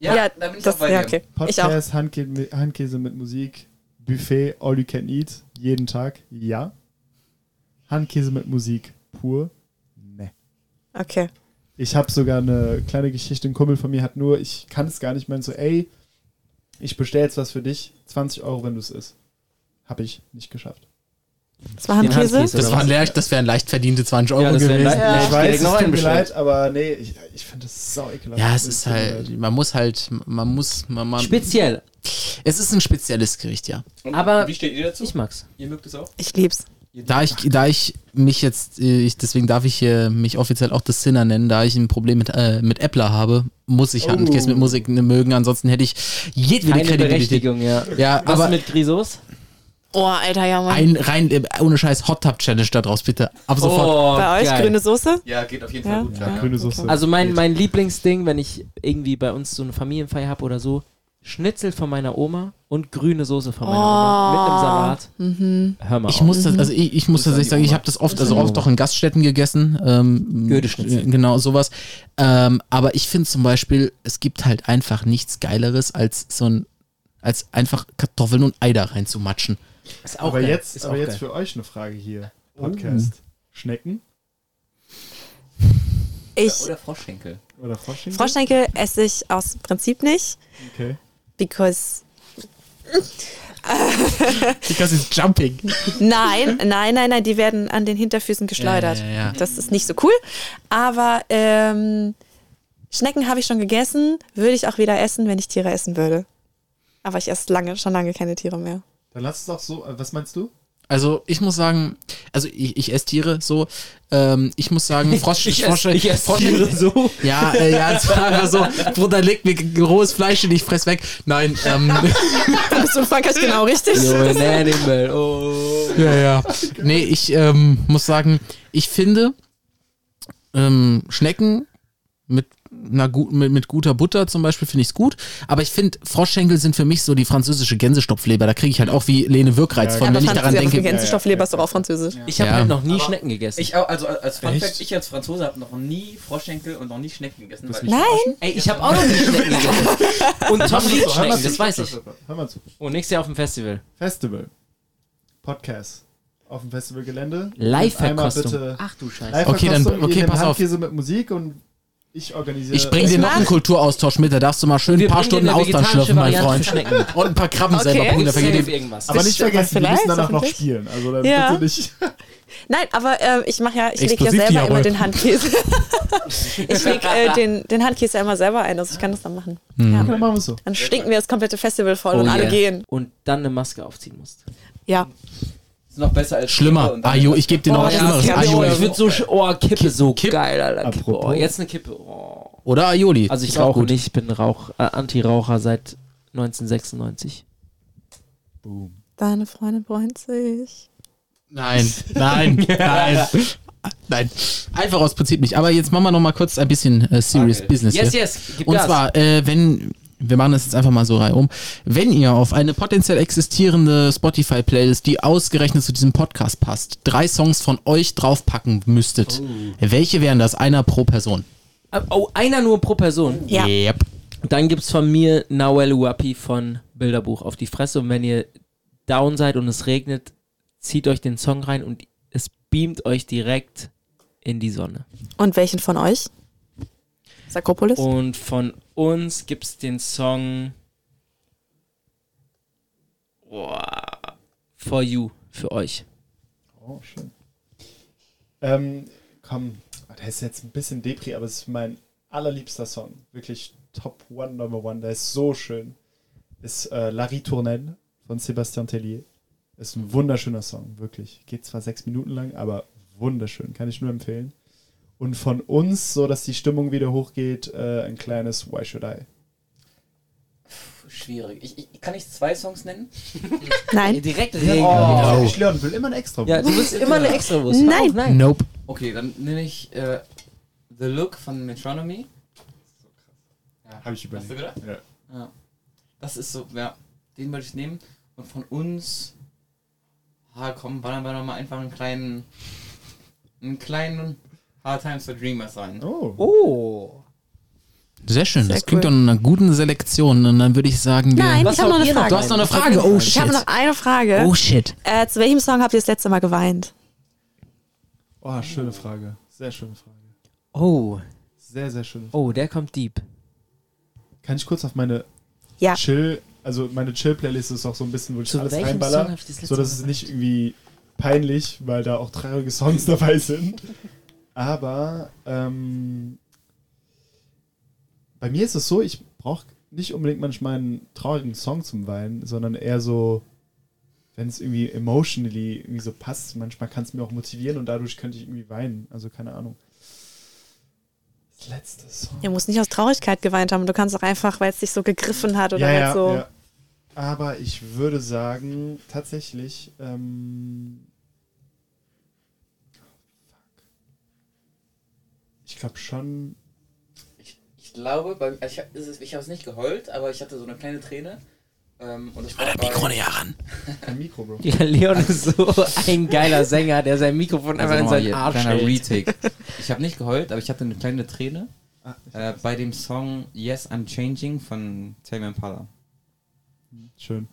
Ja, da bin ich das, auch bei ja, dir. okay. Ich auch. Podcast, Handkäse, Handkäse mit Musik, Buffet, All You Can Eat, jeden Tag, ja. Handkäse mit Musik, pur, ne. Okay. Ich habe sogar eine kleine Geschichte. Ein Kumpel von mir hat nur, ich kann es gar nicht meinen, so, ey, ich bestelle jetzt was für dich, 20 Euro, wenn du es isst. Habe ich nicht geschafft. Das war Handkäse? Handkäse. Das, waren leicht, das wären leicht verdiente 20 Euro Ja, gewesen. leicht- Ja. ich weiß, es noch tut einen mir leid, aber nee, ich, ich finde das sau ekelhaft. Ja, es ist halt, man muss halt, man muss, man, man Speziell. Es ist ein spezielles Gericht, ja. Aber Wie steht ihr dazu? ich mag's. Ihr mögt es auch? Ich lieb's. Da ich, da ich mich jetzt, äh, ich, deswegen darf ich hier mich offiziell auch das Sinner nennen, da ich ein Problem mit, äh, mit Äppler habe, muss ich Handkäse mit Musik ne, mögen, ansonsten hätte ich jedwede Keine Kredibilität. Berechtigung, ja. Ja, Was aber mit Grisos? Oh, Alter, ja, Mann. ein rein, äh, ohne Scheiß Hot Tub Challenge da draus, bitte. Ab sofort. Oh, Bei euch geil. grüne Soße? Ja, geht auf jeden Ja? Fall gut. Ja, grüne Soße. Also mein, mein Lieblingsding, wenn ich irgendwie bei uns so eine Familienfeier habe oder so, Schnitzel von meiner Oma und grüne Soße von meiner Oma mit einem Salat. Mhm. Hör mal Ich auf. muss das, also ich, ich muss tatsächlich sagen, ich habe das oft, also oft auch in Gaststätten gegessen. Ähm, Goedeschnitzel. äh, Genau, sowas. Ähm, aber ich finde zum Beispiel, es gibt halt einfach nichts Geileres als so ein, als einfach Kartoffeln und Ei da reinzumatschen. Ist auch aber geil. jetzt, Ist aber auch jetzt geil. für euch eine Frage hier. Podcast. Schnecken Ich, Oder Froschschenkel. oder Froschschenkel? Froschschenkel esse ich aus Prinzip nicht, Okay. because Because it's jumping. Nein, nein, nein, nein, die werden an den Hinterfüßen geschleudert. Ja, ja, ja. Das ist nicht so cool. Aber ähm, Schnecken habe ich schon gegessen, würde ich auch wieder essen, wenn ich Tiere essen würde. Aber ich esse lange, schon lange keine Tiere mehr. Dann lass es doch so. äh, Was meinst du? Also ich muss sagen, also ich, ich esse Tiere so. Ähm, ich muss sagen, Frosch, Ich Frosch, esse, ich esse Frosch, Tiere so. Ja, äh, ja, es war einfach so, Bruder, leg mir rohes Fleisch und ich fress weg. Nein, ähm, bist du Frankreich genau richtig. You're an animal. Oh. ja, ja. Nee, ich ähm, muss sagen, ich finde ähm, Schnecken mit einer gut, mit, mit guter Butter zum Beispiel finde ich es gut, aber ich finde Froschschenkel sind für mich so die französische Gänsestopfleber. Da kriege ich halt auch wie Lene Wirkreiz Ja, von, Aber wenn ich daran denke. Gänsestoffleber ist doch auch französisch. Ich habe Ja. halt noch nie Aber Schnecken gegessen. Ich auch, also als Fun? Fact, ich als Franzose habe noch nie Froschschenkel und noch nie Schnecken gegessen. Nein, Ey, ich habe auch noch nie Schnecken gegessen. Und Tom liebt Schnecken, das weiß ich. Hör mal zu. Oh, nächstes Jahr auf dem Festival. Festival. Podcast. Auf dem Festivalgelände. Live-Verkostung. Ach du Scheiße. Live-Verkostung. Okay, dann- okay, pass auf. Handkäse mit Musik und ich organisiere. Ich bring dir noch einen Kulturaustausch mit, da darfst du mal schön ein Wir paar Stunden vegetarische schlürfen, mein Freund. Und ein paar Krabben Okay. selber bringen, da vergeht Safe dir. irgendwas. aber nicht vergessen, vielleicht, müssen danach noch spielen. Also dann Ja. bitte nicht. Nein, aber äh, ich mache ja, ich lege ja selber Diabol. immer den Handkäse. ich lege äh, den, den Handkäse ja immer selber ein, also ich kann das dann machen. Hm. Ja. Dann machen wir es so. Dann stinken wir das komplette Festival voll Oh und alle yeah. gehen. Und dann eine Maske aufziehen musst. Ja. Ist noch besser als Schlimmer. Ajo, ich gebe dir noch Oh, was das Schlimmeres. Aioli. ich würde so, oh, Kippe so Kipp- geil, Alter. Kippe, oh, jetzt eine Kippe. Oh. Oder Aioli. Also ich rauche nicht, ich bin Rauch, äh, Anti-Raucher seit 1996. Boom. Deine Freundin freut sich. Nein, nein, nein. Nein, einfach aus Prinzip nicht. Aber jetzt machen wir noch mal kurz ein bisschen äh, Serious Okay. Business Yes, hier. yes, gib Und Gas. zwar, äh, wenn, wir machen das jetzt einfach mal so reihum, wenn ihr auf eine potenziell existierende Spotify-Playlist, die ausgerechnet zu diesem Podcast passt, drei Songs von euch draufpacken müsstet, welche wären das? Einer pro Person. Äh, Oh, einer nur pro Person. Ja. Yep. Dann gibt's von mir Nawel Uapi von Bilderbuch auf die Fresse. Und wenn ihr down seid und es regnet, zieht euch den Song rein und es beamt euch direkt in die Sonne. Und welchen von euch? Sakropolis? Und von uns gibt's den Song For You für euch. Oh, schön. Ähm, komm, der ist jetzt ein bisschen Depri, aber es ist mein allerliebster Song. Wirklich Top One, Number One. Der ist so schön. Ist äh, La Ritournelle von Sébastien Tellier. Ist ein wunderschöner Song, wirklich. Geht zwar sechs Minuten lang, aber wunderschön. Kann ich nur empfehlen. Und von uns, so dass die Stimmung wieder hochgeht, äh, ein kleines Why Should I? Schwierig. Ich, ich, kann ich zwei Songs nennen? Nein. Direkt Oh, ich lerne, will immer ein extra. Ja, du bist immer eine Extrawurst. Nein. Hör auf, nein. Nope. Okay, dann nehme ich äh, The Look von Metronomy. Habe ich Hast du überlegt. gedacht? Ja. Ja. Das ist so, ja, den wollte ich nehmen. Und von uns, ah komm, ballern wir doch mal einfach einen kleinen, einen kleinen Hard Times for Dreamers rein. Oh. Oh. Sehr schön. Sehr das klingt cool. doch nach einer guten Selektion. Und dann würde ich sagen, wir. Nein, ich habe noch eine Frage. Du hast noch eine Frage. Oh ich shit. habe noch eine Frage. Oh shit. Äh, zu welchem Song habt ihr das letzte Mal geweint? oh, schöne Frage. Sehr schöne Frage. Oh. Sehr, sehr schöne Frage. Oh, der kommt deep. Kann ich kurz auf meine Ja. Chill, also meine Chill-Playlist ist auch so ein bisschen, wo ich Zu alles reinballer, ich so dass es nicht irgendwie peinlich, weil da auch traurige Songs dabei sind. Aber ähm, bei mir ist es so, ich brauche nicht unbedingt manchmal einen traurigen Song zum Weinen, sondern eher so, wenn es irgendwie emotionally irgendwie so passt. Manchmal kann es mir auch motivieren und dadurch könnte ich irgendwie weinen. Also keine Ahnung. Das letzte Song. Ihr muss nicht aus Traurigkeit geweint haben. Du kannst auch einfach, weil es dich so gegriffen hat oder halt so. ja. Aber ich würde sagen, tatsächlich, ähm, ich glaube schon, Ich, ich glaube, bei, also ich habe ich es nicht geheult, aber ich hatte so eine kleine Träne. Ähm, und das war Der bei- Mikro näher ran. kein Mikro, Bro. Ja, Leon ist so ein geiler Sänger, der sein Mikrofon Also einfach in nochmal seinen Arsch kleiner hält. Retake. Ich habe nicht geheult, aber ich hatte eine kleine Träne Ah, ich- äh, bei dem Song Yes I'm Changing von Tame Impala. Schön.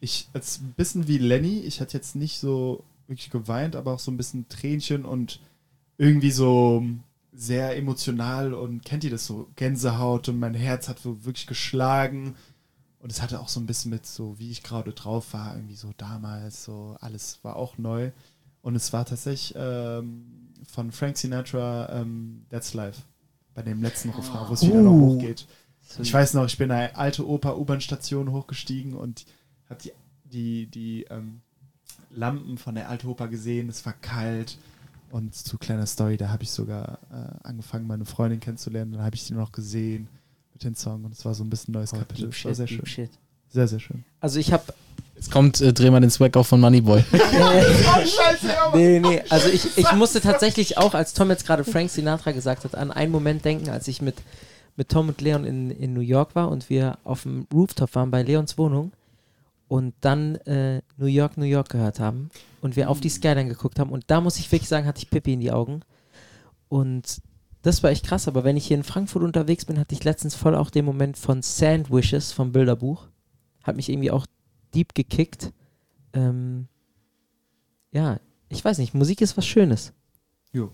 Ich, als ein bisschen wie Lenny, ich hatte jetzt nicht so wirklich geweint, aber auch so ein bisschen Tränchen und irgendwie so sehr emotional und kennt ihr das so? Gänsehaut und mein Herz hat so wirklich geschlagen. Und es hatte auch so ein bisschen mit so, wie ich gerade drauf war, irgendwie so damals, so alles war auch neu. Und es war tatsächlich ähm, von Frank Sinatra ähm, That's Life. Bei dem letzten Refrain, wo es wieder noch hochgeht. Ich weiß noch, ich bin eine alte Oper U-Bahn-Station hochgestiegen und habe die, die, die ähm, Lampen von der Alte Oper gesehen. Es war kalt. Und zu kleiner Story, da habe ich sogar äh, angefangen, meine Freundin kennenzulernen. Dann habe ich die noch gesehen mit dem Song und es war so ein bisschen neues Kapitel. Deep shit, sehr deep schön. shit. Sehr, sehr schön. Also ich habe Jetzt kommt, äh, dreh mal den Swag auf von Moneyboy. Nee, nee, also ich, ich musste tatsächlich auch, als Tom jetzt gerade Frank Sinatra gesagt hat, an einen Moment denken, als ich mit, mit Tom und Leon in, in New York war und wir auf dem Rooftop waren bei Leons Wohnung und dann äh, New York, New York gehört haben und wir auf die Skyline geguckt haben und da muss ich wirklich sagen, hatte ich Pippi in die Augen und das war echt krass, aber wenn ich hier in Frankfurt unterwegs bin, hatte ich letztens voll auch den Moment von Sandwishes vom Bilderbuch. Hat mich irgendwie auch deep gekickt. Ähm, ja, ich weiß nicht, Musik ist was Schönes. Jo.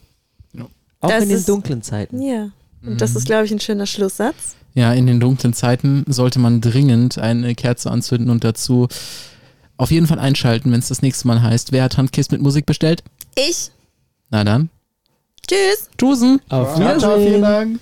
Jo. Auch Das in den dunklen Zeiten. Ja. Und das ist, glaube ich, ein schöner Schlusssatz. Ja, in den dunklen Zeiten sollte man dringend eine Kerze anzünden und dazu auf jeden Fall einschalten, wenn es das nächste Mal heißt, wer hat Handkiss mit Musik bestellt? Ich. Na dann. Tschüss. Tschüssen. Auf Ciao, ciao, vielen Wiedersehen. Dank.